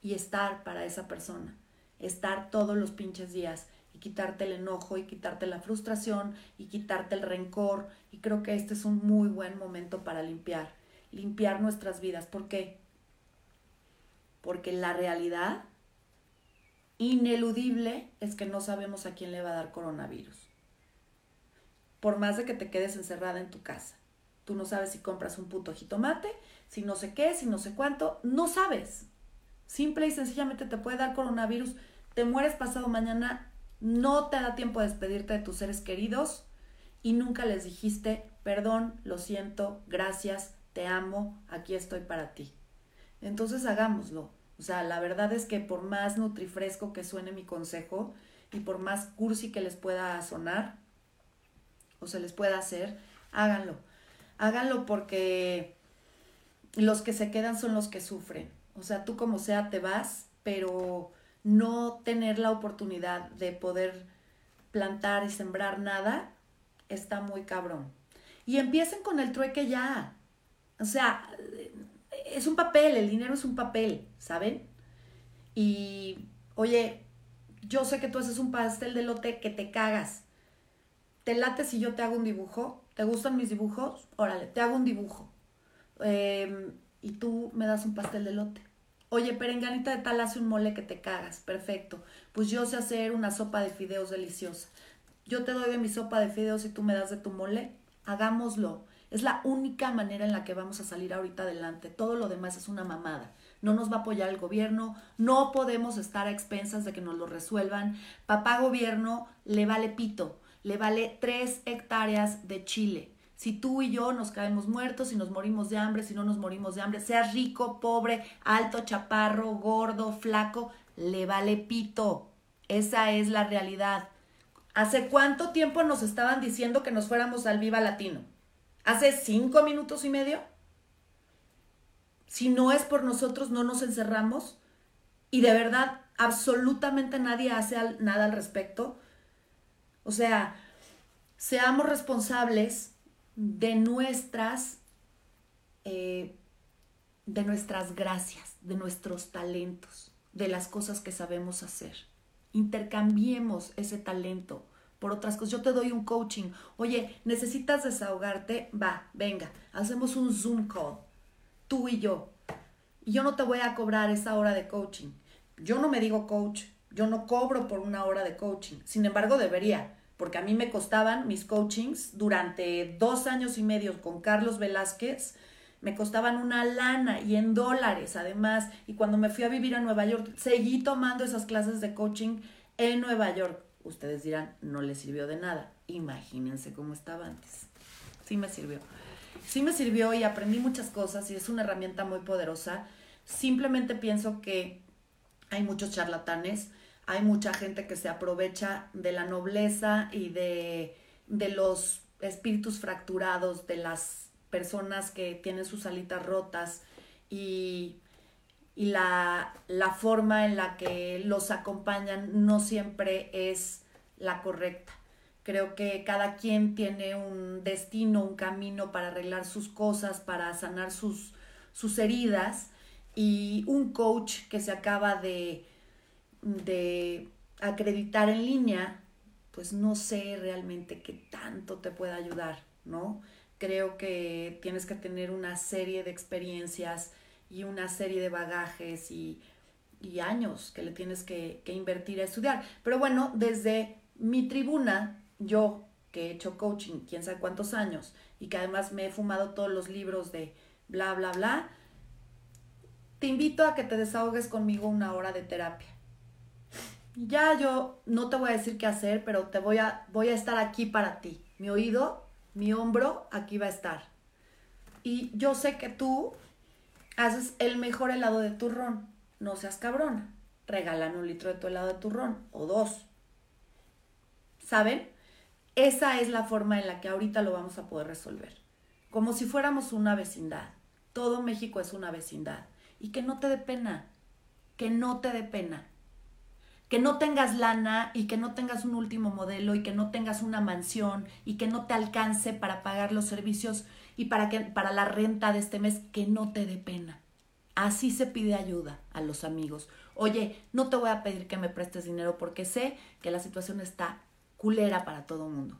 y estar para esa persona estar todos los pinches días y quitarte el enojo y quitarte la frustración y quitarte el rencor. Y creo que este es un muy buen momento para limpiar, limpiar nuestras vidas. ¿Por qué? Porque la realidad ineludible es que no sabemos a quién le va a dar coronavirus. Por más de que te quedes encerrada en tu casa, Tú no sabes si compras un puto jitomate, si no sé qué, si no sé cuánto, no sabes. Simple y sencillamente te puede dar coronavirus, te mueres pasado mañana, no te da tiempo de despedirte de tus seres queridos y nunca les dijiste, perdón, lo siento, gracias, te amo, aquí estoy para ti. Entonces hagámoslo. O sea, la verdad es que por más nutrifresco que suene mi consejo y por más cursi que les pueda sonar o se les pueda hacer, háganlo. Háganlo porque los que se quedan son los que sufren. O sea, tú como sea te vas, pero no tener la oportunidad de poder plantar y sembrar nada está muy cabrón. Y empiecen con el trueque ya. O sea, es un papel, el dinero es un papel, ¿saben? Y, oye, yo sé que tú haces un pastel de lote que te cagas. ¿Te late si yo te hago un dibujo? ¿Te gustan mis dibujos? Órale, te hago un dibujo. Em, y tú me das un pastel de lote. Oye, perenganita de tal hace un mole que te cagas. Perfecto. Pues yo sé hacer una sopa de fideos deliciosa. Yo te doy de mi sopa de fideos y tú me das de tu mole. Hagámoslo. Es la única manera en la que vamos a salir ahorita adelante. Todo lo demás es una mamada. No nos va a apoyar el gobierno, no podemos estar a expensas de que nos lo resuelvan. Papá gobierno le vale pito, le vale tres hectáreas de Chile. Si tú y yo nos caemos muertos, si nos morimos de hambre, si no nos morimos de hambre, sea rico, pobre, alto, chaparro, gordo, flaco, le vale pito. Esa es la realidad. ¿Hace cuánto tiempo nos estaban diciendo que nos fuéramos al Viva Latino? ¿Hace cinco minutos y medio? Si no es por nosotros, no nos encerramos y de verdad absolutamente nadie hace nada al respecto. O sea, seamos responsables de nuestras, eh, de nuestras gracias, de nuestros talentos, de las cosas que sabemos hacer. Intercambiemos ese talento por otras cosas. Yo te doy un coaching. Oye, necesitas desahogarte. Va, venga, hacemos un Zoom call. Tú y yo. Yo no te voy a cobrar esa hora de coaching. Yo no me digo coach. Yo no cobro por una hora de coaching. Sin embargo, debería. Porque a mí me costaban mis coachings durante dos años y medio con Carlos Velázquez. Me costaban una lana y en dólares además. Y cuando me fui a vivir a Nueva York, seguí tomando esas clases de coaching en Nueva York ustedes dirán, no le sirvió de nada. Imagínense cómo estaba antes. Sí me sirvió. Sí me sirvió y aprendí muchas cosas y es una herramienta muy poderosa. Simplemente pienso que hay muchos charlatanes, hay mucha gente que se aprovecha de la nobleza y de, de los espíritus fracturados, de las personas que tienen sus alitas rotas y y la, la forma en la que los acompañan no siempre es la correcta. Creo que cada quien tiene un destino, un camino para arreglar sus cosas, para sanar sus, sus heridas y un coach que se acaba de, de acreditar en línea, pues no sé realmente qué tanto te puede ayudar, ¿no? Creo que tienes que tener una serie de experiencias y una serie de bagajes y, años que le tienes que, que, invertir a estudiar. Pero bueno, desde mi tribuna, yo que he hecho coaching quién sabe cuántos años y que además me he fumado todos los libros de bla, bla, bla, te invito a que te desahogues conmigo una hora de terapia. Ya yo no te voy a decir qué hacer, pero te voy a, voy a estar aquí para ti. Mi oído, mi hombro, aquí va a estar. Y yo sé que tú haces el mejor helado de turrón. No seas cabrona. Regálame un litro de tu helado de turrón o dos. ¿Saben? Esa es la forma en la que ahorita lo vamos a poder resolver. Como si fuéramos una vecindad. Todo México es una vecindad. Y que no te dé pena. Que no te dé pena. Que no tengas lana y que no tengas un último modelo y que no tengas una mansión y que no te alcance para pagar los servicios y para, que, para la renta de este mes, que no te dé pena. Así se pide ayuda a los amigos. Oye, no te voy a pedir que me prestes dinero porque sé que la situación está culera para todo el mundo.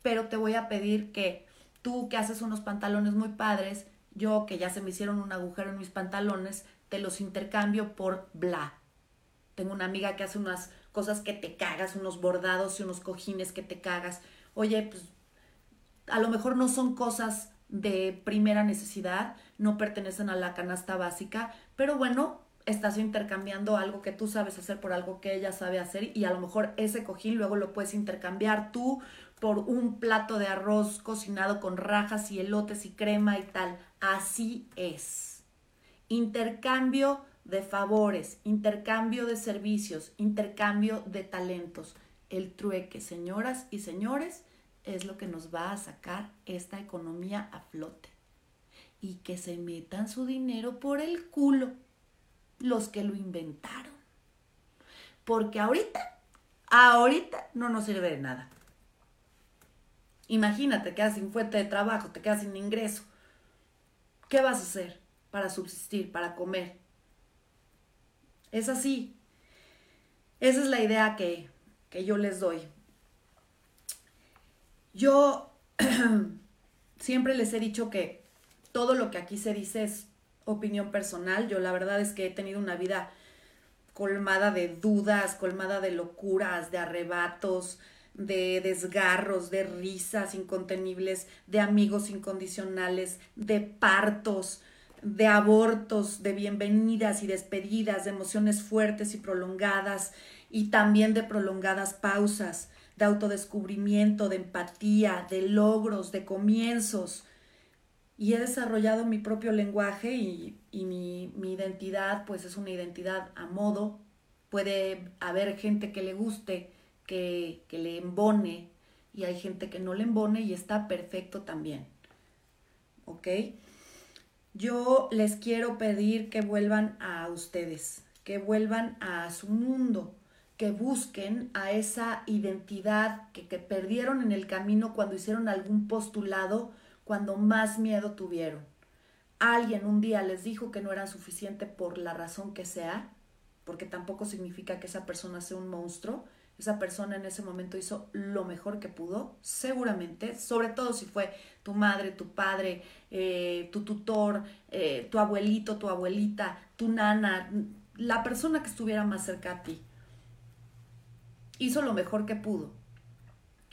Pero te voy a pedir que tú que haces unos pantalones muy padres, yo que ya se me hicieron un agujero en mis pantalones, te los intercambio por bla. Tengo una amiga que hace unas cosas que te cagas, unos bordados y unos cojines que te cagas. Oye, pues a lo mejor no son cosas de primera necesidad, no pertenecen a la canasta básica, pero bueno, estás intercambiando algo que tú sabes hacer por algo que ella sabe hacer y a lo mejor ese cojín luego lo puedes intercambiar tú por un plato de arroz cocinado con rajas y elotes y crema y tal. Así es. Intercambio de favores, intercambio de servicios, intercambio de talentos. El trueque, señoras y señores, es lo que nos va a sacar esta economía a flote. Y que se metan su dinero por el culo los que lo inventaron. Porque ahorita, ahorita no nos sirve de nada. Imagínate, te quedas sin fuente de trabajo, te quedas sin ingreso. ¿Qué vas a hacer para subsistir, para comer? Es así. Esa es la idea que, que yo les doy. Yo *clears throat* siempre les he dicho que todo lo que aquí se dice es opinión personal. Yo la verdad es que he tenido una vida colmada de dudas, colmada de locuras, de arrebatos, de desgarros, de risas incontenibles, de amigos incondicionales, de partos, de abortos, de bienvenidas y despedidas, de emociones fuertes y prolongadas, y también de prolongadas pausas, de autodescubrimiento, de empatía, de logros, de comienzos. Y he desarrollado mi propio lenguaje y, mi, mi identidad, pues es una identidad a modo. Puede haber gente que le guste, que, que le embone, y hay gente que no le embone y está perfecto también. ¿Ok? Yo les quiero pedir que vuelvan a ustedes, que vuelvan a su mundo, que busquen a esa identidad que, perdieron en el camino cuando hicieron algún postulado, cuando más miedo tuvieron. Alguien un día les dijo que no eran suficiente por la razón que sea, porque tampoco significa que esa persona sea un monstruo. Esa persona en ese momento hizo lo mejor que pudo, seguramente, sobre todo si fue tu madre, tu padre, eh, tu tutor, eh, tu abuelito, tu abuelita, tu nana, la persona que estuviera más cerca a ti hizo lo mejor que pudo.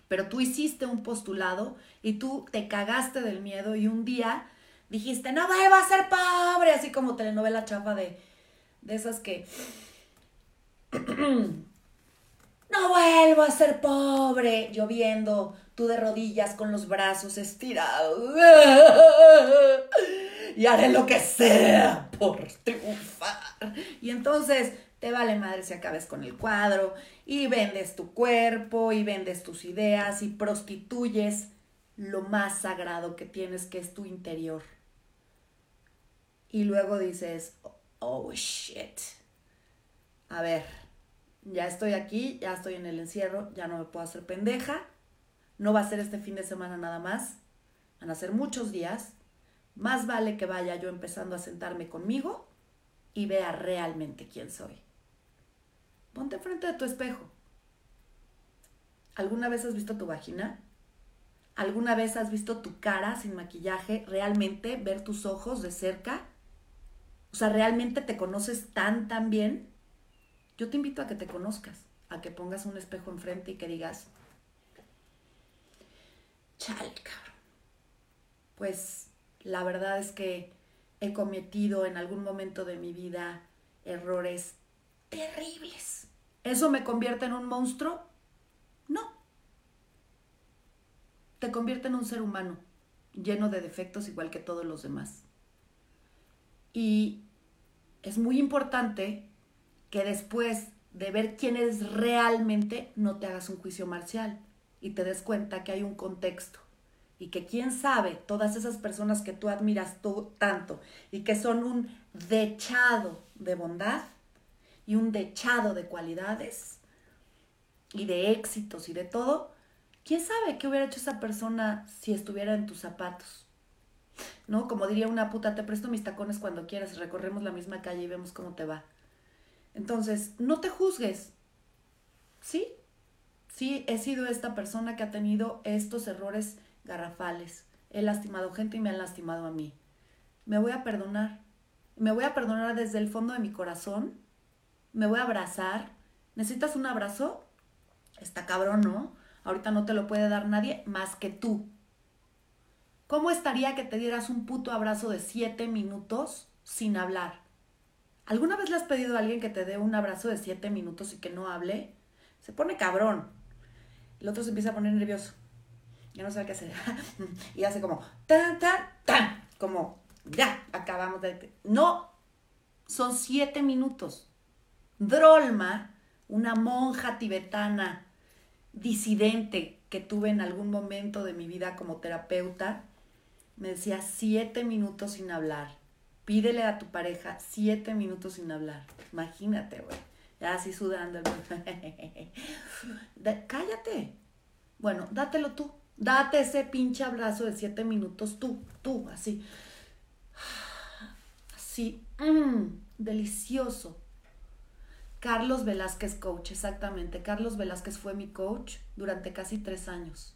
Pero tú hiciste un postulado y tú te cagaste del miedo y un día dijiste, no vuelvo a ser pobre, así como telenovela chafa de, de esas que... *clears throat* *clears throat* no vuelvo a ser pobre, lloviendo, tú de rodillas con los brazos estirados. y haré lo que sea por triunfar. Y entonces te vale madre si acabes con el cuadro y vendes tu cuerpo y vendes tus ideas y prostituyes lo más sagrado que tienes que es tu interior. Y luego dices, oh shit. A ver, ya estoy aquí, ya estoy en el encierro, ya no me puedo hacer pendeja. No va a ser este fin de semana nada más. Van a ser muchos días. Más vale que vaya yo empezando a sentarme conmigo y vea realmente quién soy. Ponte frente de tu espejo. ¿Alguna vez has visto tu vagina? ¿Alguna vez has visto tu cara sin maquillaje? ¿Realmente ver tus ojos de cerca? O sea, ¿realmente te conoces tan, tan bien? Yo te invito a que te conozcas, a que pongas un espejo enfrente y que digas, chale, cabrón. Pues la verdad es que he cometido en algún momento de mi vida errores terribles. ¿Eso me convierte en un monstruo? No. Te convierte en un ser humano, lleno de defectos igual que todos los demás. Y es muy importante que después de ver quién eres realmente, no te hagas un juicio marcial y te des cuenta que hay un contexto y que quién sabe, todas esas personas que tú admiras tú, tanto y que son un dechado de bondad, y un dechado de cualidades y de éxitos y de todo, ¿quién sabe qué hubiera hecho esa persona si estuviera en tus zapatos? ¿No? Como diría una puta, te presto mis tacones cuando quieras, recorremos la misma calle y vemos cómo te va. Entonces, no te juzgues. ¿Sí? Sí, he sido esta persona que ha tenido estos errores garrafales. He lastimado gente y me han lastimado a mí. Me voy a perdonar. Me voy a perdonar desde el fondo de mi corazón me voy a abrazar. ¿Necesitas un abrazo? Está cabrón, ¿no? Ahorita no te lo puede dar nadie más que tú. ¿Cómo estaría que te dieras un puto abrazo de siete minutos sin hablar? ¿Alguna vez le has pedido a alguien que te dé un abrazo de siete minutos y que no hable? Se pone cabrón. El otro se empieza a poner nervioso. Ya no sabe qué hacer. *laughs* y hace como tan, tan, tan. Como ya, acabamos de. No, son siete minutos. Drolma, una monja tibetana disidente que tuve en algún momento de mi vida como terapeuta, me decía siete minutos sin hablar. Pídele a tu pareja siete minutos sin hablar. Imagínate, güey. Ya así sudando. *laughs* Cállate. Bueno, dátelo tú. Date ese pinche abrazo de siete minutos tú, tú, así. *sighs* Así. Mmm, delicioso. Carlos Velázquez Coach, exactamente. Carlos Velázquez fue mi coach durante casi tres años.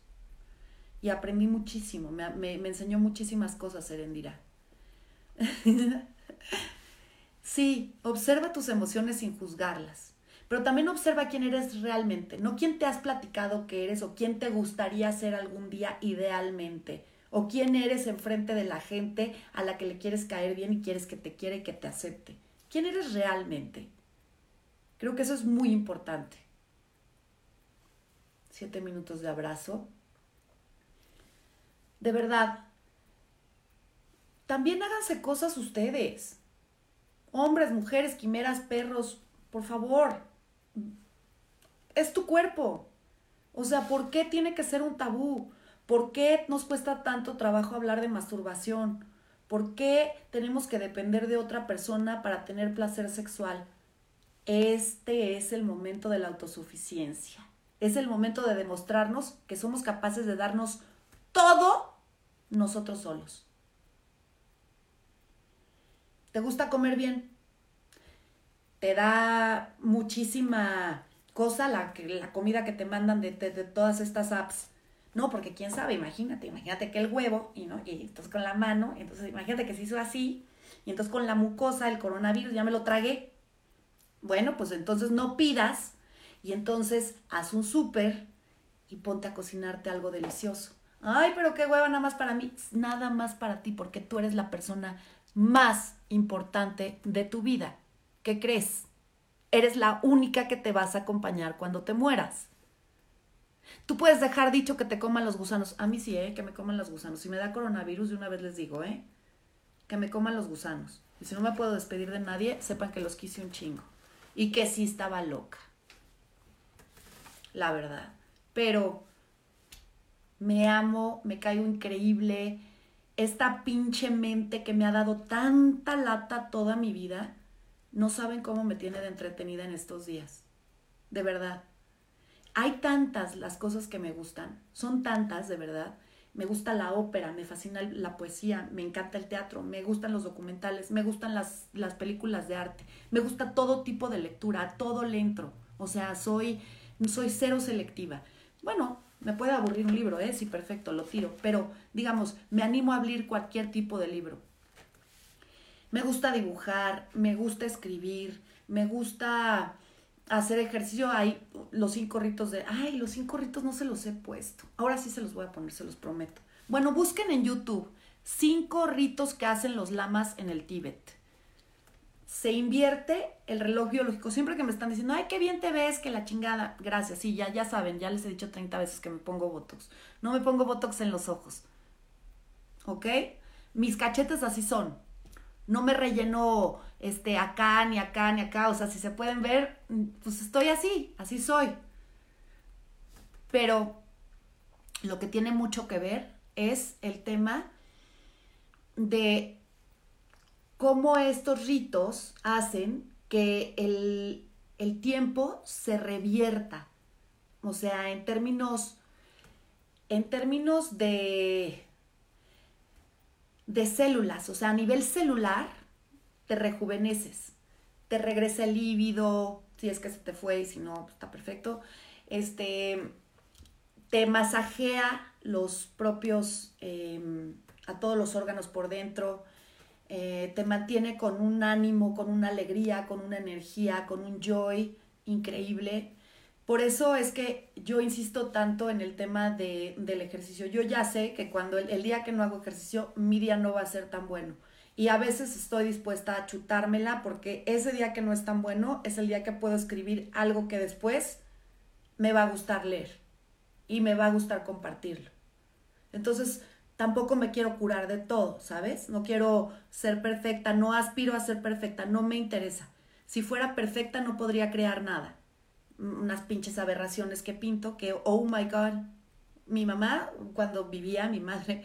Y aprendí muchísimo, me, me, enseñó muchísimas cosas, Erendira. *laughs* sí, observa tus emociones sin juzgarlas, pero también observa quién eres realmente, no quién te has platicado que eres o quién te gustaría ser algún día idealmente, o quién eres enfrente de la gente a la que le quieres caer bien y quieres que te quiera y que te acepte. ¿Quién eres realmente? Creo que eso es muy importante. Siete minutos de abrazo de verdad, también háganse cosas ustedes. Hombres, mujeres, quimeras, perros, por favor. Es tu cuerpo. O sea, ¿por qué tiene que ser un tabú? ¿Por qué nos cuesta tanto trabajo hablar de masturbación? ¿Por qué tenemos que depender de otra persona para tener placer sexual? Este es el momento de la autosuficiencia. Es el momento de demostrarnos que somos capaces de darnos todo nosotros solos. ¿Te gusta comer bien? ¿Te da muchísima cosa la, la comida que te mandan de, todas estas apps? No, porque quién sabe, imagínate, imagínate que el huevo, y, ¿no? y entonces con la mano, entonces imagínate que se hizo así, y entonces con la mucosa, el coronavirus, ya me lo tragué. Bueno, pues entonces no pidas, y entonces haz un súper y ponte a cocinarte algo delicioso. Ay, pero qué hueva nada más para mí. Nada más para ti, porque tú eres la persona más importante de tu vida. ¿Qué crees? Eres la única que te vas a acompañar cuando te mueras. Tú puedes dejar dicho que te coman los gusanos. A mí sí, ¿eh? Que me coman los gusanos. Si me da coronavirus, de una vez les digo, ¿eh? Que me coman los gusanos. Y si no me puedo despedir de nadie, sepan que los quise un chingo. Y que sí estaba loca. La verdad. Pero me amo, me caigo increíble, esta pinche mente que me ha dado tanta lata toda mi vida, no saben cómo me tiene de entretenida en estos días. De verdad. Hay tantas las cosas que me gustan, son tantas, de verdad. Me gusta la ópera, me fascina la poesía, me encanta el teatro, me gustan los documentales, me gustan las, las películas de arte, me gusta todo tipo de lectura, todo le entro. O sea, soy, soy cero selectiva. Bueno, me puede aburrir un libro, ¿eh? Sí, perfecto, lo tiro. Pero, digamos, me animo a abrir cualquier tipo de libro. Me gusta dibujar, me gusta escribir, me gusta hacer ejercicio. Hay los cinco ritos de... Ay, los cinco ritos no se los he puesto. Ahora sí se los voy a poner, se los prometo. Bueno, busquen en YouTube cinco ritos que hacen los lamas en el Tíbet se invierte el reloj biológico. Siempre que me están diciendo, ay, qué bien te ves, que la chingada. Gracias, sí, ya, ya saben, ya les he dicho 30 veces que me pongo Botox. No me pongo Botox en los ojos. ¿Ok? Mis cachetes así son. No me relleno este, acá, ni acá, ni acá. O sea, si se pueden ver, pues estoy así, así soy. Pero lo que tiene mucho que ver es el tema de cómo estos ritos hacen que el, tiempo se revierta. O sea, en términos, en términos de, de células, o sea, a nivel celular, te rejuveneces, te regresa el líbido, si es que se te fue y si no, pues, está perfecto. Este, te masajea los propios, em, a todos los órganos por dentro, eh, te mantiene con un ánimo, con una alegría, con una energía, con un joy increíble. Por eso es que yo insisto tanto en el tema de, del ejercicio. Yo ya sé que cuando el, el día que no hago ejercicio, mi día no va a ser tan bueno. Y a veces estoy dispuesta a chutármela porque ese día que no es tan bueno es el día que puedo escribir algo que después me va a gustar leer y me va a gustar compartirlo. Entonces, tampoco me quiero curar de todo, ¿sabes? No quiero ser perfecta, no aspiro a ser perfecta, no me interesa. Si fuera perfecta no podría crear nada. Unas pinches aberraciones que pinto, que, oh my god, mi mamá, cuando vivía, mi madre,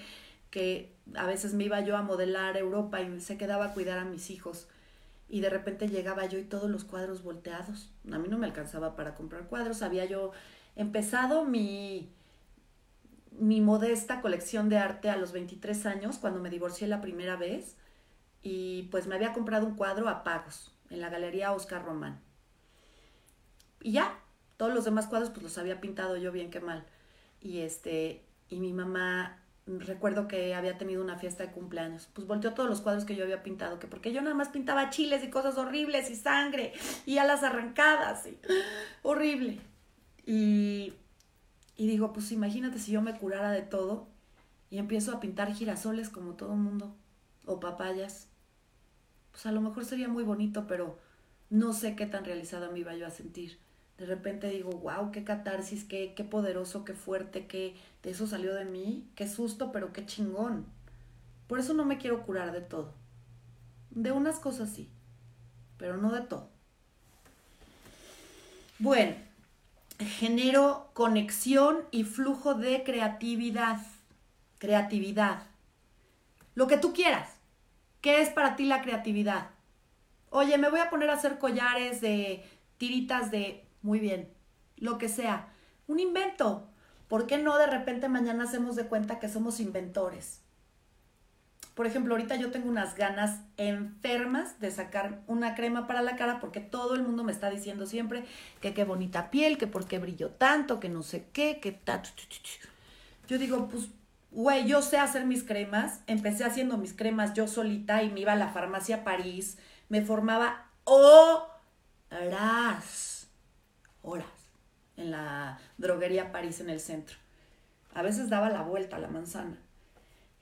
que a veces me iba yo a modelar Europa y se quedaba a cuidar a mis hijos. Y de repente llegaba yo y todos los cuadros volteados. A mí no me alcanzaba para comprar cuadros. Había yo empezado mi, mi modesta colección de arte a los 23 años, cuando me divorcié la primera vez, y pues me había comprado un cuadro a pagos en la Galería Oscar Román. Y ya, todos los demás cuadros pues los había pintado yo bien que mal. Y este, y mi mamá, recuerdo que había tenido una fiesta de cumpleaños, pues volteó todos los cuadros que yo había pintado, que porque yo nada más pintaba chiles y cosas horribles y sangre y alas arrancadas, y horrible. Y y digo, pues imagínate si yo me curara de todo y empiezo a pintar girasoles como todo mundo, o papayas. Pues a lo mejor sería muy bonito, pero no sé qué tan realizada me iba yo a sentir. De repente digo, wow, qué catarsis, qué, qué poderoso, qué fuerte, qué de eso salió de mí, qué susto, pero qué chingón. Por eso no me quiero curar de todo. De unas cosas sí, pero no de todo. Bueno, genero conexión y flujo de creatividad. Creatividad. Lo que tú quieras. ¿Qué es para ti la creatividad? Oye, me voy a poner a hacer collares de tiritas de... Muy bien. Lo que sea. Un invento. ¿Por qué no de repente mañana hacemos de cuenta que somos inventores? Por ejemplo, ahorita yo tengo unas ganas enfermas de sacar una crema para la cara porque todo el mundo me está diciendo siempre que qué bonita piel, que por qué brillo tanto, que no sé qué, que ta. Yo digo, pues, güey, yo sé hacer mis cremas. Empecé haciendo mis cremas yo solita y me iba a la farmacia París. Me formaba horas, horas en la droguería París en el centro. A veces daba la vuelta a la manzana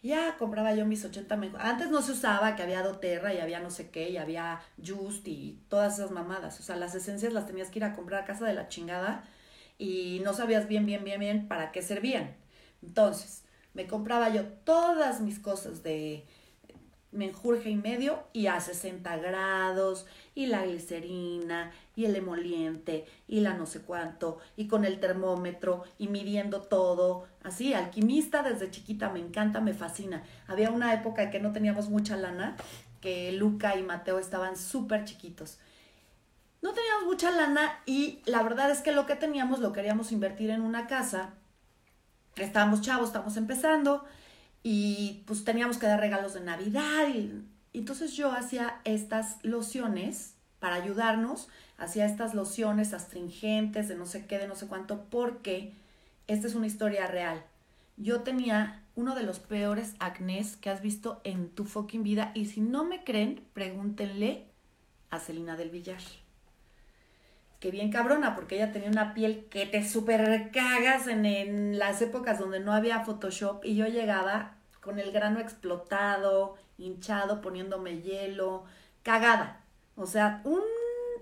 ya compraba yo mis 80 Antes no se usaba que había doTERRA y había no sé qué y había Just y todas esas mamadas. O sea, las esencias las tenías que ir a comprar a casa de la chingada y no sabías bien, bien, bien, bien para qué servían. Entonces, me compraba yo todas mis cosas de menjurje y medio y a 60 grados y la glicerina y el emoliente y la no sé cuánto y con el termómetro y midiendo todo. Así, alquimista desde chiquita, me encanta, me fascina. Había una época que no teníamos mucha lana, que Luca y Mateo estaban súper chiquitos. No teníamos mucha lana y la verdad es que lo que teníamos lo queríamos invertir en una casa. Estábamos chavos, estábamos empezando y pues teníamos que dar regalos de Navidad y, entonces yo hacía estas lociones para ayudarnos, hacía estas lociones astringentes de no sé qué, de no sé cuánto, porque esta es una historia real. Yo tenía uno de los peores acnés que has visto en tu fucking vida y si no me creen, pregúntenle a Celina del Villar. Que bien cabrona, porque ella tenía una piel que te super cagas en, en las épocas donde no había Photoshop y yo llegaba con el grano explotado, hinchado, poniéndome hielo, cagada. O sea, un...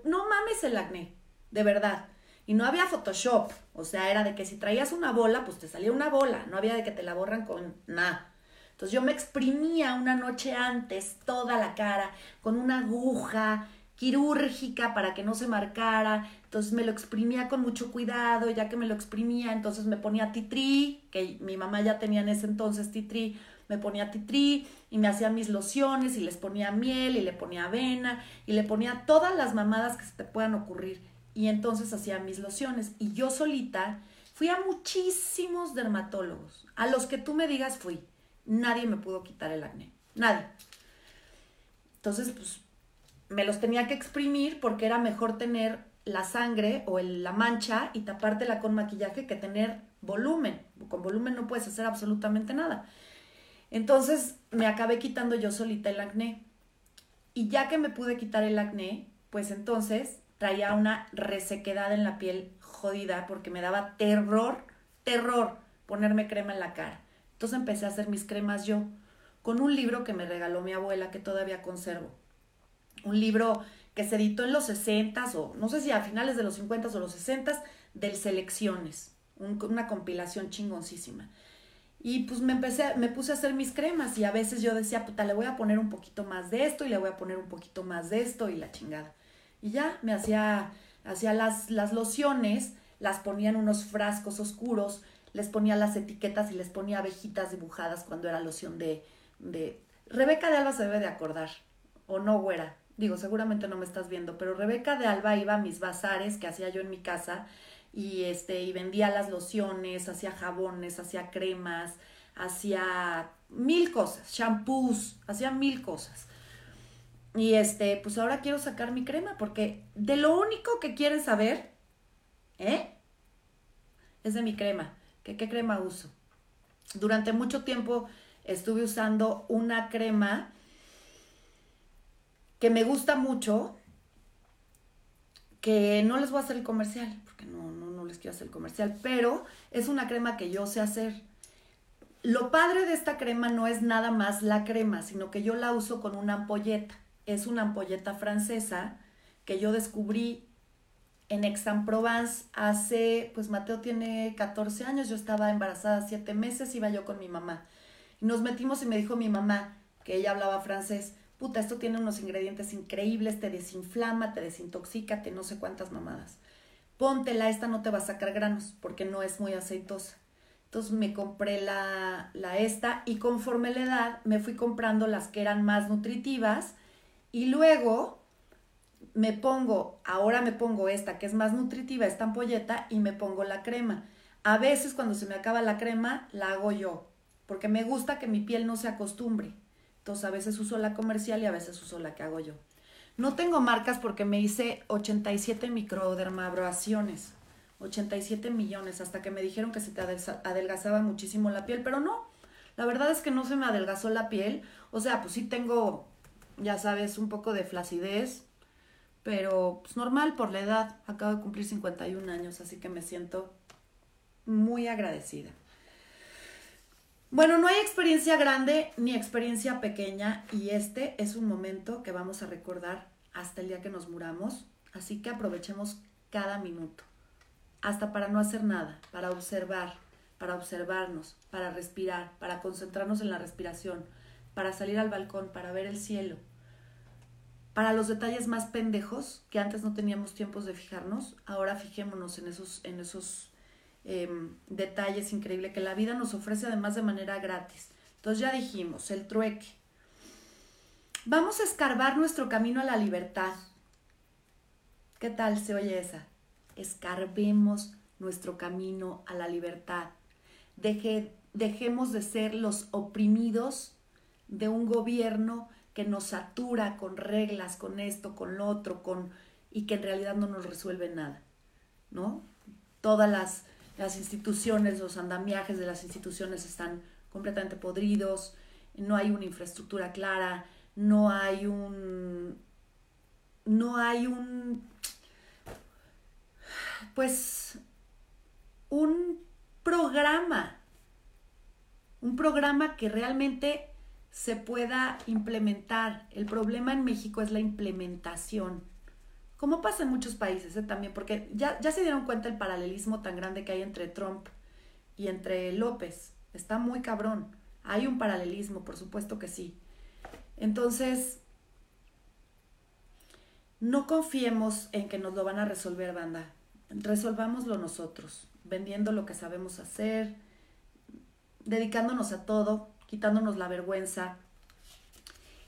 No mames el acné, de verdad. Y no había Photoshop, o sea, era de que si traías una bola, pues te salía una bola, no había de que te la borran con nada. Entonces yo me exprimía una noche antes toda la cara con una aguja quirúrgica para que no se marcara. Entonces me lo exprimía con mucho cuidado, ya que me lo exprimía, entonces me ponía titri, que mi mamá ya tenía en ese entonces titri, me ponía titri y me hacía mis lociones y les ponía miel y le ponía avena y le ponía todas las mamadas que se te puedan ocurrir. Y entonces hacía mis lociones. Y yo solita fui a muchísimos dermatólogos. A los que tú me digas fui. Nadie me pudo quitar el acné. Nadie. Entonces, pues, me los tenía que exprimir porque era mejor tener la sangre o la mancha y tapártela con maquillaje que tener volumen. Con volumen no puedes hacer absolutamente nada. Entonces me acabé quitando yo solita el acné. Y ya que me pude quitar el acné, pues entonces traía una resequedad en la piel jodida porque me daba terror, terror ponerme crema en la cara. Entonces empecé a hacer mis cremas yo con un libro que me regaló mi abuela que todavía conservo. Un libro que se editó en los 60 o no sé si a finales de los 50 o los 60 del Selecciones, una compilación chingoncísima. Y pues me empecé, me puse a hacer mis cremas y a veces yo decía, puta, le voy a poner un poquito más de esto y le voy a poner un poquito más de esto y la chingada. Y ya me hacía, hacía las, las lociones, las ponía en unos frascos oscuros, les ponía las etiquetas y les ponía abejitas dibujadas cuando era loción de, de... Rebeca de Alba se debe de acordar, o no, güera. Digo, seguramente no me estás viendo, pero Rebeca de Alba iba a mis bazares que hacía yo en mi casa y este y vendía las lociones, hacía jabones, hacía cremas, hacía mil cosas, shampoos, hacía mil cosas. Y este, pues ahora quiero sacar mi crema porque de lo único que quieren saber, ¿eh? Es de mi crema. ¿Qué, qué crema uso? Durante mucho tiempo estuve usando una crema que me gusta mucho, que no les voy a hacer el comercial, porque no, no, no les quiero hacer el comercial, pero es una crema que yo sé hacer. Lo padre de esta crema no es nada más la crema, sino que yo la uso con una ampolleta. Es una ampolleta francesa que yo descubrí en Aix-en-Provence hace, pues Mateo tiene 14 años, yo estaba embarazada 7 meses, iba yo con mi mamá. Nos metimos y me dijo mi mamá, que ella hablaba francés, puta, esto tiene unos ingredientes increíbles, te desinflama, te desintoxica, te no sé cuántas mamadas. Póntela, esta no te va a sacar granos porque no es muy aceitosa. Entonces me compré la, la esta y conforme la edad me fui comprando las que eran más nutritivas y luego me pongo, ahora me pongo esta que es más nutritiva, esta ampolleta y me pongo la crema. A veces cuando se me acaba la crema la hago yo porque me gusta que mi piel no se acostumbre. Entonces a veces uso la comercial y a veces uso la que hago yo. No tengo marcas porque me hice 87 microdermabrasiones, 87 millones, hasta que me dijeron que se te adelgazaba muchísimo la piel, pero no, la verdad es que no se me adelgazó la piel. O sea, pues sí tengo, ya sabes, un poco de flacidez, pero pues normal por la edad. Acabo de cumplir 51 años, así que me siento muy agradecida. Bueno, no hay experiencia grande ni experiencia pequeña y este es un momento que vamos a recordar hasta el día que nos muramos, así que aprovechemos cada minuto, hasta para no hacer nada, para observar, para observarnos, para respirar, para concentrarnos en la respiración, para salir al balcón, para ver el cielo, para los detalles más pendejos que antes no teníamos tiempos de fijarnos, ahora fijémonos en esos, en esos Em, detalles increíble que la vida nos ofrece además de manera gratis. Entonces ya dijimos, el trueque. Vamos a escarbar nuestro camino a la libertad. ¿Qué tal se oye esa? Escarbemos nuestro camino a la libertad. Deje, dejemos de ser los oprimidos de un gobierno que nos satura con reglas, con esto, con lo otro, con y que en realidad no nos resuelve nada, ¿no? Todas las las instituciones, los andamiajes de las instituciones están completamente podridos, no hay una infraestructura clara, no hay un no hay un pues un programa un programa que realmente se pueda implementar. El problema en México es la implementación como pasa en muchos países ¿eh? también, porque ya, ya se dieron cuenta el paralelismo tan grande que hay entre Trump y entre López. Está muy cabrón. Hay un paralelismo, por supuesto que sí. Entonces, no confiemos en que nos lo van a resolver, banda. Resolvámoslo nosotros, vendiendo lo que sabemos hacer, dedicándonos a todo, quitándonos la vergüenza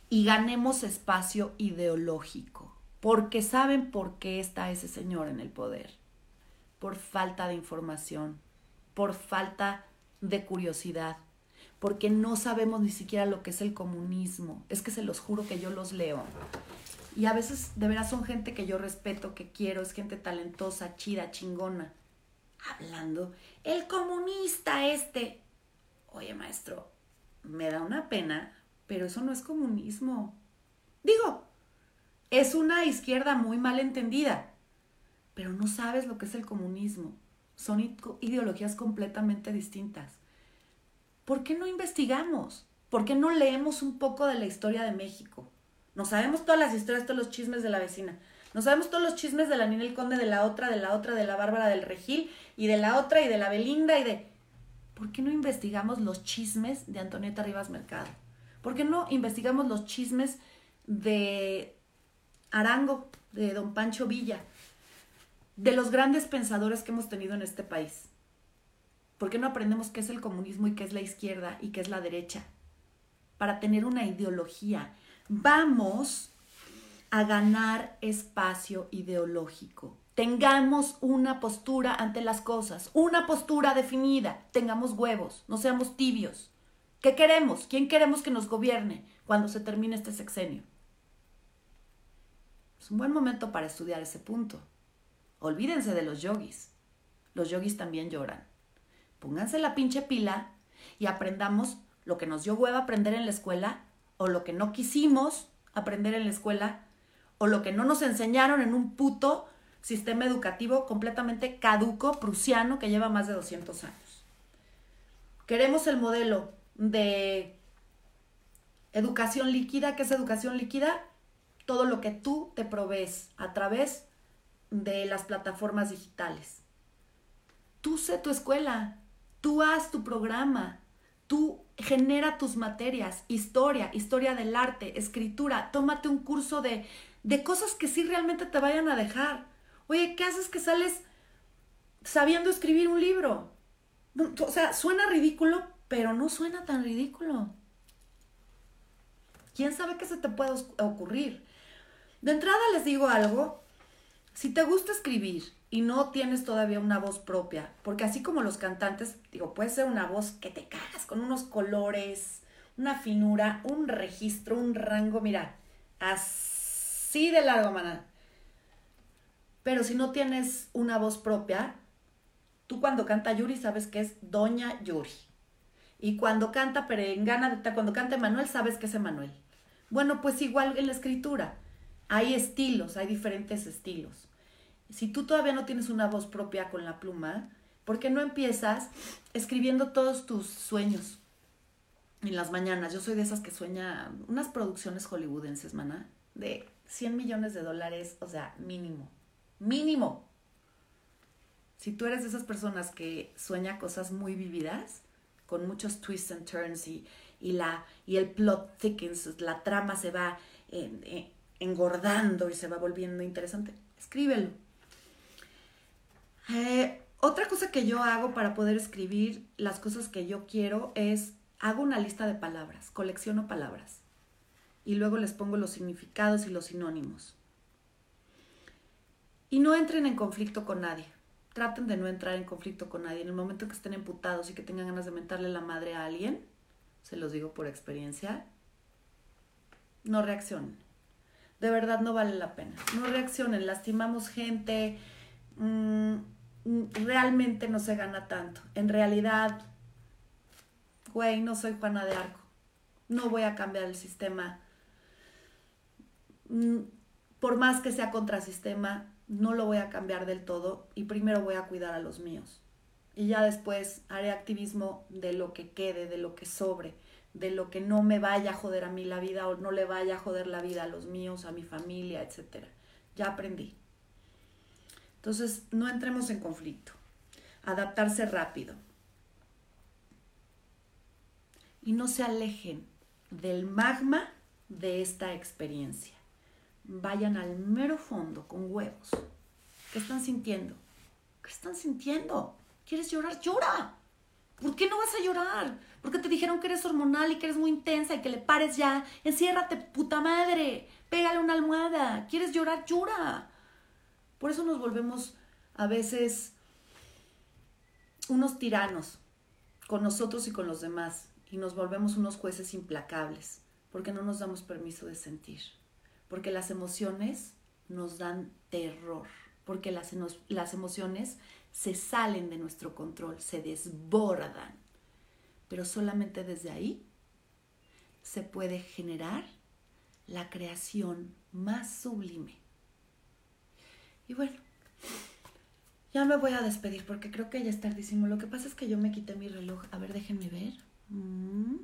y ganemos espacio ideológico porque saben por qué está ese señor en el poder. Por falta de información, por falta de curiosidad, porque no sabemos ni siquiera lo que es el comunismo. Es que se los juro que yo los leo. Y a veces de veras son gente que yo respeto, que quiero, es gente talentosa, chida, chingona. Hablando, el comunista este. Oye, maestro, me da una pena, pero eso no es comunismo. Digo, es una izquierda muy mal entendida. pero no sabes lo que es el comunismo. Son ideologías completamente distintas. ¿Por qué no investigamos? ¿Por qué no leemos un poco de la historia de México? No sabemos todas las historias, todos los chismes de la vecina. No sabemos todos los chismes de la Ninel Conde, de la otra, de la otra, de la Bárbara del Regil, y de la otra, y de la Belinda, y de... ¿Por qué no investigamos los chismes de Antonieta Rivas Mercado? ¿Por qué no investigamos los chismes de Arango, de don Pancho Villa, de los grandes pensadores que hemos tenido en este país? ¿Por qué no aprendemos qué es el comunismo y qué es la izquierda y qué es la derecha? Para tener una ideología. Vamos a ganar espacio ideológico. Tengamos una postura ante las cosas, una postura definida. Tengamos huevos, no seamos tibios. ¿Qué queremos? ¿Quién queremos que nos gobierne cuando se termine este sexenio? Es un buen momento para estudiar ese punto. Olvídense de los yogis. Los yogis también lloran. Pónganse la pinche pila y aprendamos lo que nos dio hueva aprender en la escuela o lo que no quisimos aprender en la escuela o lo que no nos enseñaron en un puto sistema educativo completamente caduco, prusiano, que lleva más de 200 años. Queremos el modelo de educación líquida. ¿Qué es educación líquida? Todo lo que tú te provees a través de las plataformas digitales. Tú sé tu escuela, tú haz tu programa, tú genera tus materias, historia, historia del arte, escritura, tómate un curso de, de cosas que sí realmente te vayan a dejar. Oye, ¿qué haces que sales sabiendo escribir un libro? O sea, suena ridículo, pero no suena tan ridículo. ¿Quién sabe qué se te puede ocurrir? De entrada les digo algo, si te gusta escribir y no tienes todavía una voz propia, porque así como los cantantes, digo, puede ser una voz que te cagas con unos colores, una finura, un registro, un rango, mira, así de largo, maná. Pero si no tienes una voz propia, tú cuando canta Yuri sabes que es Doña Yuri. Y cuando canta Perengana, cuando canta Emanuel, sabes que es Emanuel. Bueno, pues igual en la escritura. Hay estilos, hay diferentes estilos. Si tú todavía no tienes una voz propia con la pluma, ¿por qué no empiezas escribiendo todos tus sueños en las mañanas? Yo soy de esas que sueña unas producciones hollywoodenses, maná, de 100 millones de dólares, o sea, mínimo. Mínimo. Si tú eres de esas personas que sueña cosas muy vividas, con muchos twists and turns y, la, y el plot thickens, la trama se va engordando y se va volviendo interesante. Escríbelo. Eh, otra cosa que yo hago para poder escribir las cosas que yo quiero es hago una lista de palabras, colecciono palabras y luego les pongo los significados y los sinónimos. Y no entren en conflicto con nadie traten de no entrar en conflicto con nadie. En el momento que estén emputados y que tengan ganas de mentarle la madre a alguien, se los digo por experiencia, no reaccionen. De verdad no vale la pena. No reaccionen, lastimamos gente, mm, realmente no se gana tanto. En realidad, güey, no soy Juana de Arco. No voy a cambiar el sistema. Mm, por más que sea contrasistema, no lo voy a cambiar del todo y primero voy a cuidar a los míos. Y ya después haré activismo de lo que quede, de lo que sobre, de lo que no me vaya a joder a mí la vida o no le vaya a joder la vida a los míos, a mi familia, etc. Ya aprendí. Entonces, no entremos en conflicto. Adaptarse rápido. Y no se alejen del magma de esta experiencia vayan al mero fondo con huevos. ¿Qué están sintiendo? ¿Qué están sintiendo? ¿Quieres llorar? Llora. ¿Por qué no vas a llorar? Porque te dijeron que eres hormonal y que eres muy intensa y que le pares ya. Enciérrate, puta madre. Pégale una almohada. ¿Quieres llorar? Llora. Por eso nos volvemos a veces unos tiranos con nosotros y con los demás. Y nos volvemos unos jueces implacables porque no nos damos permiso de sentir porque las emociones nos dan terror, porque las, las emociones se salen de nuestro control, se desbordan, pero solamente desde ahí se puede generar la creación más sublime. Y bueno, Ya me voy a despedir porque creo que ya es tardísimo. Lo que pasa es que yo me quité mi reloj. A ver, déjenme ver. Mm.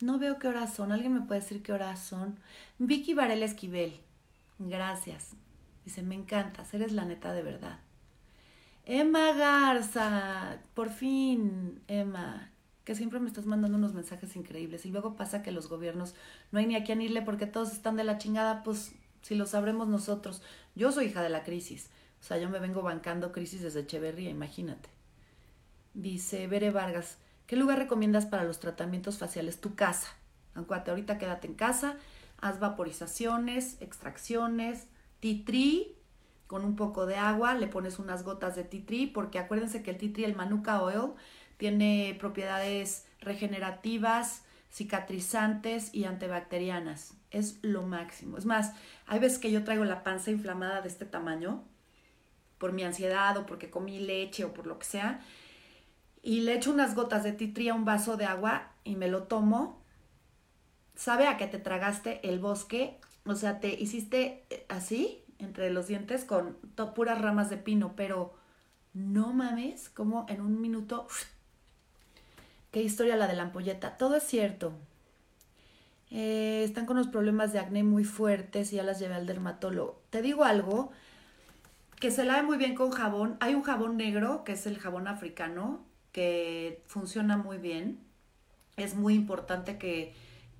No veo qué horas son. ¿Alguien me puede decir qué horas son? Vicky Varela Esquivel. Gracias. Dice, me encantas. Eres la neta de verdad. Emma Garza. Por fin, Emma. Que siempre me estás mandando unos mensajes increíbles. Y luego pasa que los gobiernos no hay ni a quién irle porque todos están de la chingada. Pues si lo sabremos nosotros. Yo soy hija de la crisis. O sea, yo me vengo bancando crisis desde Echeverría, imagínate. Dice Bere Vargas, ¿qué lugar recomiendas para los tratamientos faciales? Tu casa. Acuérdate, ahorita quédate en casa, haz vaporizaciones, extracciones, titri con un poco de agua, le pones unas gotas de titri, porque acuérdense que el titri, el manuka oil, tiene propiedades regenerativas, cicatrizantes y antibacterianas. Es lo máximo. Es más, hay veces que yo traigo la panza inflamada de este tamaño por mi ansiedad o porque comí leche o por lo que sea. Y le echo unas gotas de titri a un vaso de agua y me lo tomo. Sabe a que te tragaste el bosque, o sea, te hiciste eh, así entre los dientes con puras ramas de pino, pero no mames, como en un minuto Qué historia la de la ampolleta. Todo es cierto. Eh, están con los problemas de acné muy fuertes y ya las llevé al dermatólogo. Te digo algo, que se lave muy bien con jabón. Hay un jabón negro, que es el jabón africano, que funciona muy bien. Es muy importante que,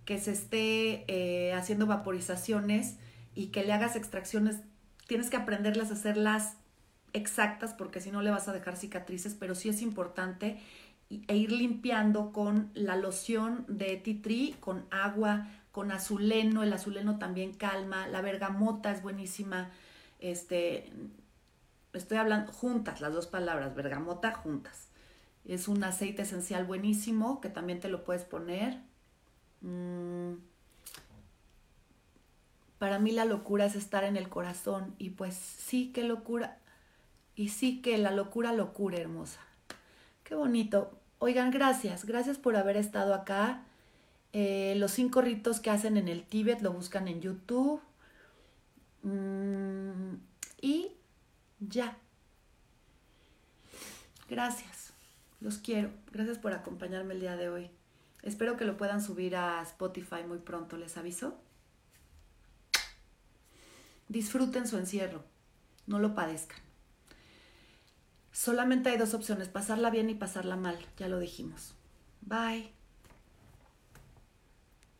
que se esté eh, haciendo vaporizaciones y que le hagas extracciones. Tienes que aprenderlas a hacerlas exactas porque si no le vas a dejar cicatrices, pero sí es importante e ir limpiando con la loción de tree, con agua, con azuleno, el azuleno también calma, la bergamota es buenísima, este, estoy hablando juntas, las dos palabras, bergamota juntas. Es un aceite esencial buenísimo que también te lo puedes poner. Mm. Para mí la locura es estar en el corazón y pues sí, qué locura. Y sí que la locura, locura hermosa. Qué bonito. Oigan, gracias, gracias por haber estado acá. Eh, los cinco ritos que hacen en el Tíbet lo buscan en YouTube. Mm, y ya. Gracias, los quiero. Gracias por acompañarme el día de hoy. Espero que lo puedan subir a Spotify muy pronto, les aviso. Disfruten su encierro, no lo padezcan. Solamente hay dos opciones, pasarla bien y pasarla mal, ya lo dijimos. Bye.